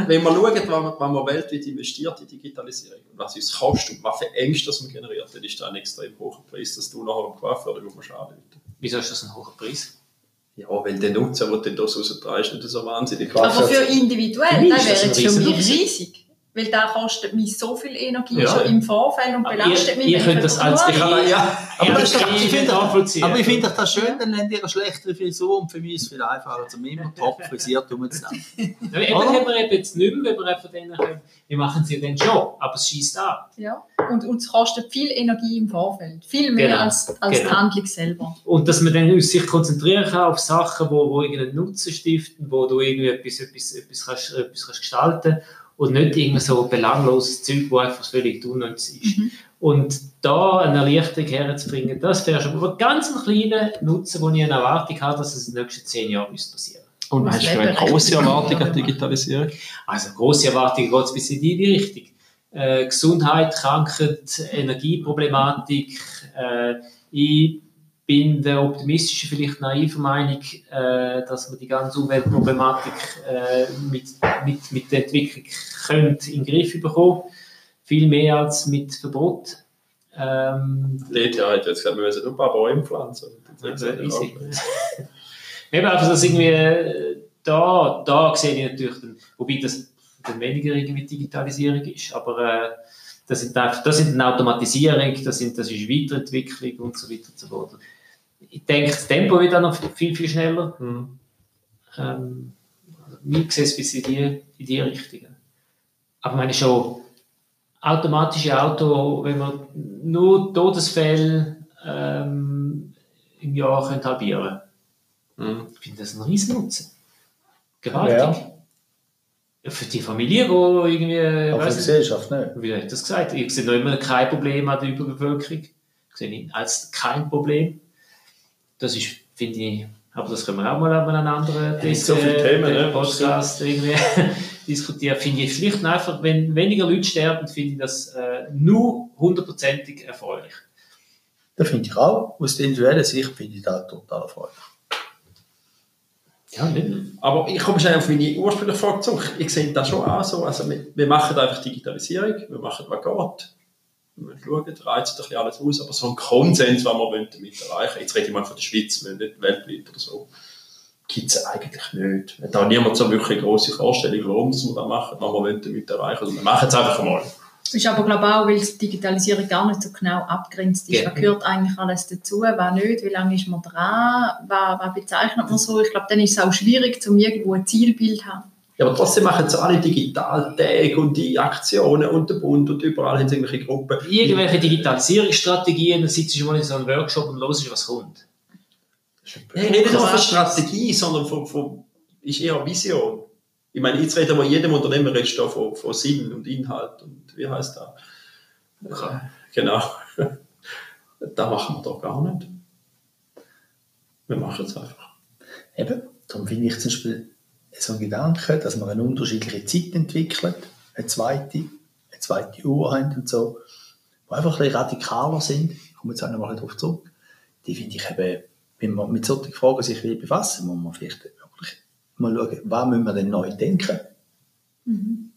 wenn wir schauen, was man, was man weltweit investiert in Digitalisierung und was es kostet und was für Ängste das man generiert, dann ist da ein extrem hoher Preis, dass du nachher Coiffeur oder musst anrufen. Wieso ist das ein hoher Preis? Ja, weil der Nutzen, den du daraus raustreibst, nicht so wahnsinnig Aber für individuell, Für mich das ist das wäre für mich Riesennutzen. riesig. Weil da kostet mich so viel Energie Ja. schon im Vorfeld und Aber belastet mich. ihr könnt das als- ich (laughs) Aber ja, Aber, Ja, das, das kann ich finde, aber ich finde das schön, dann lernt ihr eine schlechtere Frisur und für mich ist es viel einfacher, zum immer top frisiert rumzunehmen. (laughs) Ja, Eben haben wir eben jetzt nicht mehr, wenn wir von denen können. Wir machen sie dann schon, aber es schießt an. Ja. Und, und es kostet viel Energie im Vorfeld. Viel mehr Genau. als, als Genau. die Handlung selber. Und dass man dann sich konzentrieren kann auf Sachen, wo, wo irgendeinen Nutzen stiften, wo du irgendwie etwas, etwas, etwas, kannst, etwas kannst gestalten und nicht irgendwie so belangloses Zeug, wo einfach völlig unnütz ist. Mhm. Und da eine Erleichterung herzubringen, das wäre schon aber ganz ein kleiner Nutzen, wo ich eine Erwartung habe, dass es in den nächsten zehn Jahren müsste passieren Und was hast du eine grosse recht- Erwartung an Digitalisierung? Also grosse Erwartungen geht es bis in die, die Richtung. Äh, Gesundheit, Krankheit, Energieproblematik. Äh, ich bin der optimistische, vielleicht naive Meinung, äh, dass wir die ganze Umweltproblematik äh, mit, mit, mit der Entwicklung können in den Griff bekommen. Viel mehr als mit Verbot. Ähm, Lydia hat jetzt gesagt, wir müssen ein paar Bäume pflanzen. also. Eben einfach, dass irgendwie äh, da, da sehe ich natürlich, dann, wobei das dann weniger irgendwie Digitalisierung ist, aber äh, das sind das sind eine Automatisierung, das, sind, das ist Weiterentwicklung und so weiter und so fort. Ich denke, das Tempo wird auch noch viel, viel schneller. Mhm. Ähm, ich sehe es bis in die, in die Richtung. Aber ich meine schon, automatische Auto, wenn man nur Todesfälle ähm, im Jahr könnte halbieren Mhm. ich finde das ein Riesennutzen. Gewaltig. Ja. Für die Familie, wo irgendwie, Aber für die Gesellschaft nicht. wie ich das gesagt, ich sehe noch immer kein Problem an der Überbevölkerung. Ich sehe ihn als kein Problem. Das ist, finde ich, Aber das können wir auch mal an einem anderen Ja, so viele Themen, ne? Podcast irgendwie (laughs) diskutieren. Finde ich vielleicht einfach, wenn weniger Leute sterben, finde ich das äh, nur hundertprozentig erfreulich. Das finde ich auch. Aus der individuellen Sicht finde ich das total erfreulich. Ja, nicht? Aber ich komme schnell auf meine ursprüngliche Frage zurück. Ich sehe das schon auch so. Also wir, wir machen einfach Digitalisierung, wir machen, was geht. Wir schauen, reizt ein bisschen alles aus, aber so ein Konsens, was wir wollen damit erreichen jetzt rede ich mal von der Schweiz, wir nicht weltweit oder so, gibt es eigentlich nicht. Da hat niemand so wirklich eine grosse Vorstellung, warum das wir das machen, was wir wollen damit erreichen Also wir machen es einfach mal. Das ist aber glaube ich auch, weil die Digitalisierung gar nicht so genau abgrenzt ist. Ja. Was gehört eigentlich alles dazu, was nicht, wie lange ist man dran, was, was bezeichnet man so. Ich glaube, dann ist es auch schwierig, um irgendwo ein Zielbild zu haben. Ja, aber trotzdem machen sie alle digital Tage und die Aktionen und der Bund und überall haben sie irgendwelche Gruppen. Irgendwelche Digitalisierungsstrategien, dann sitzt du mal in so einem Workshop und hörst, was kommt. Ja, ich rede nicht nur von Strategie, sondern von, von ist eher Vision. Ich meine, jetzt reden wir jedem Unternehmer redest da von, von Sinn und Inhalt und wie heißt das? Okay. Genau. (laughs) Das machen wir doch gar nicht. Wir machen es einfach. Eben, darum finde ich zum Beispiel so einen Gedanken, dass man eine unterschiedliche Zeit entwickelt, eine zweite, eine zweite Uhr haben und so, die einfach ein bisschen radikaler sind. Ich komme jetzt auch noch mal darauf zurück. Die finde ich eben, wenn man mit solchen Fragen sich will befassen, muss man vielleicht wirklich mal schauen, was müssen wir denn neu denken?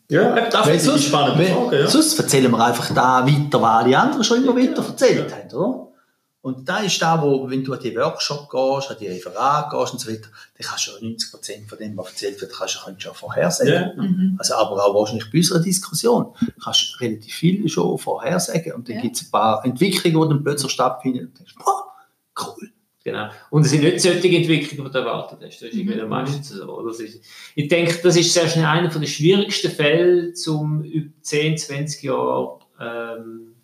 Ja, eben, das ist eine spannende Frage. Ja. Sonst erzählen wir einfach da weiter, was alle anderen schon immer weiter erzählt haben, oder? Und da ist da, wo, wenn du an die Workshop gehst, an die Referate gehst und so weiter, dann kannst du schon 90% von dem, was erzählt wird, kannst du schon vorhersagen. Ja. Also, aber auch wahrscheinlich bei unserer Diskussion kannst du relativ viel schon vorhersagen. Und dann Ja. gibt es ein paar Entwicklungen, die dann plötzlich stattfinden und du denkst, boah, cool. Genau. Und es sind nicht solche Entwicklungen, die du erwartet hast. Das ist irgendwie meistens so. Oder? Das ist, ich denke, das ist sehr schnell einer der schwierigsten Fälle, um über 10, 20 Jahre ähm,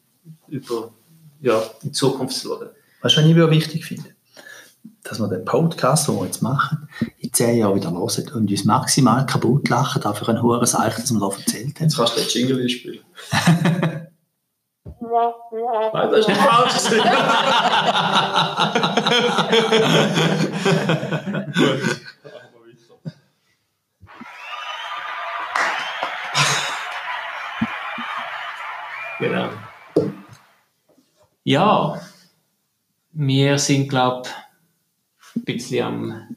über, ja, in Zukunft zu schauen. Was ich auch wichtig finde, dass wir den Podcast, den wir jetzt machen, in 10 Jahren wieder hören und uns maximal kaputt lachen, dafür ein hohes Zeichen, das wir da erzählt haben. Jetzt kannst du den Jingle spielen. Nein, das ist nicht falsch. (laughs) Gut. Genau. Ja, wir sind, glaube ich, ein bisschen am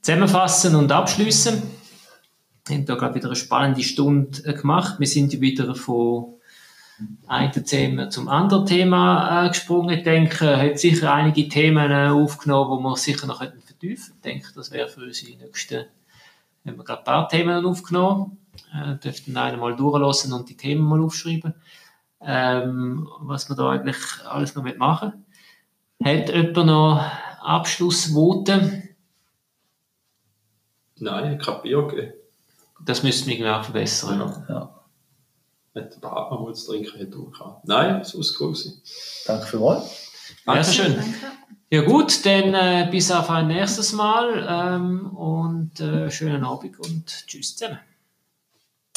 Zusammenfassen und Abschließen. Wir haben da, glaube wieder eine spannende Stunde äh, gemacht. Wir sind wieder von einem Thema zum anderen Thema äh, gesprungen. Ich denke, hat sicher einige Themen äh, aufgenommen, die wir sicher noch könnten vertiefen könnten. Ich denke, das wäre für unsere nächsten, haben wir gerade ein paar Themen aufgenommen. Äh, dürften einen mal durchlassen und die Themen mal aufschreiben ähm, was wir da eigentlich alles noch machen Hat jemand noch Abschlussworte? Nein, kein Bier gegeben. Das müssten wir irgendwie auch verbessern. Ja. Ja. Nicht der Partner, der zu trinken hätte. können. Nein, so ist es cool. gewesen. Danke vielmals. Dankeschön. Danke. Ja gut, dann äh, bis auf ein nächstes Mal ähm, und äh, schönen Abend und tschüss zusammen.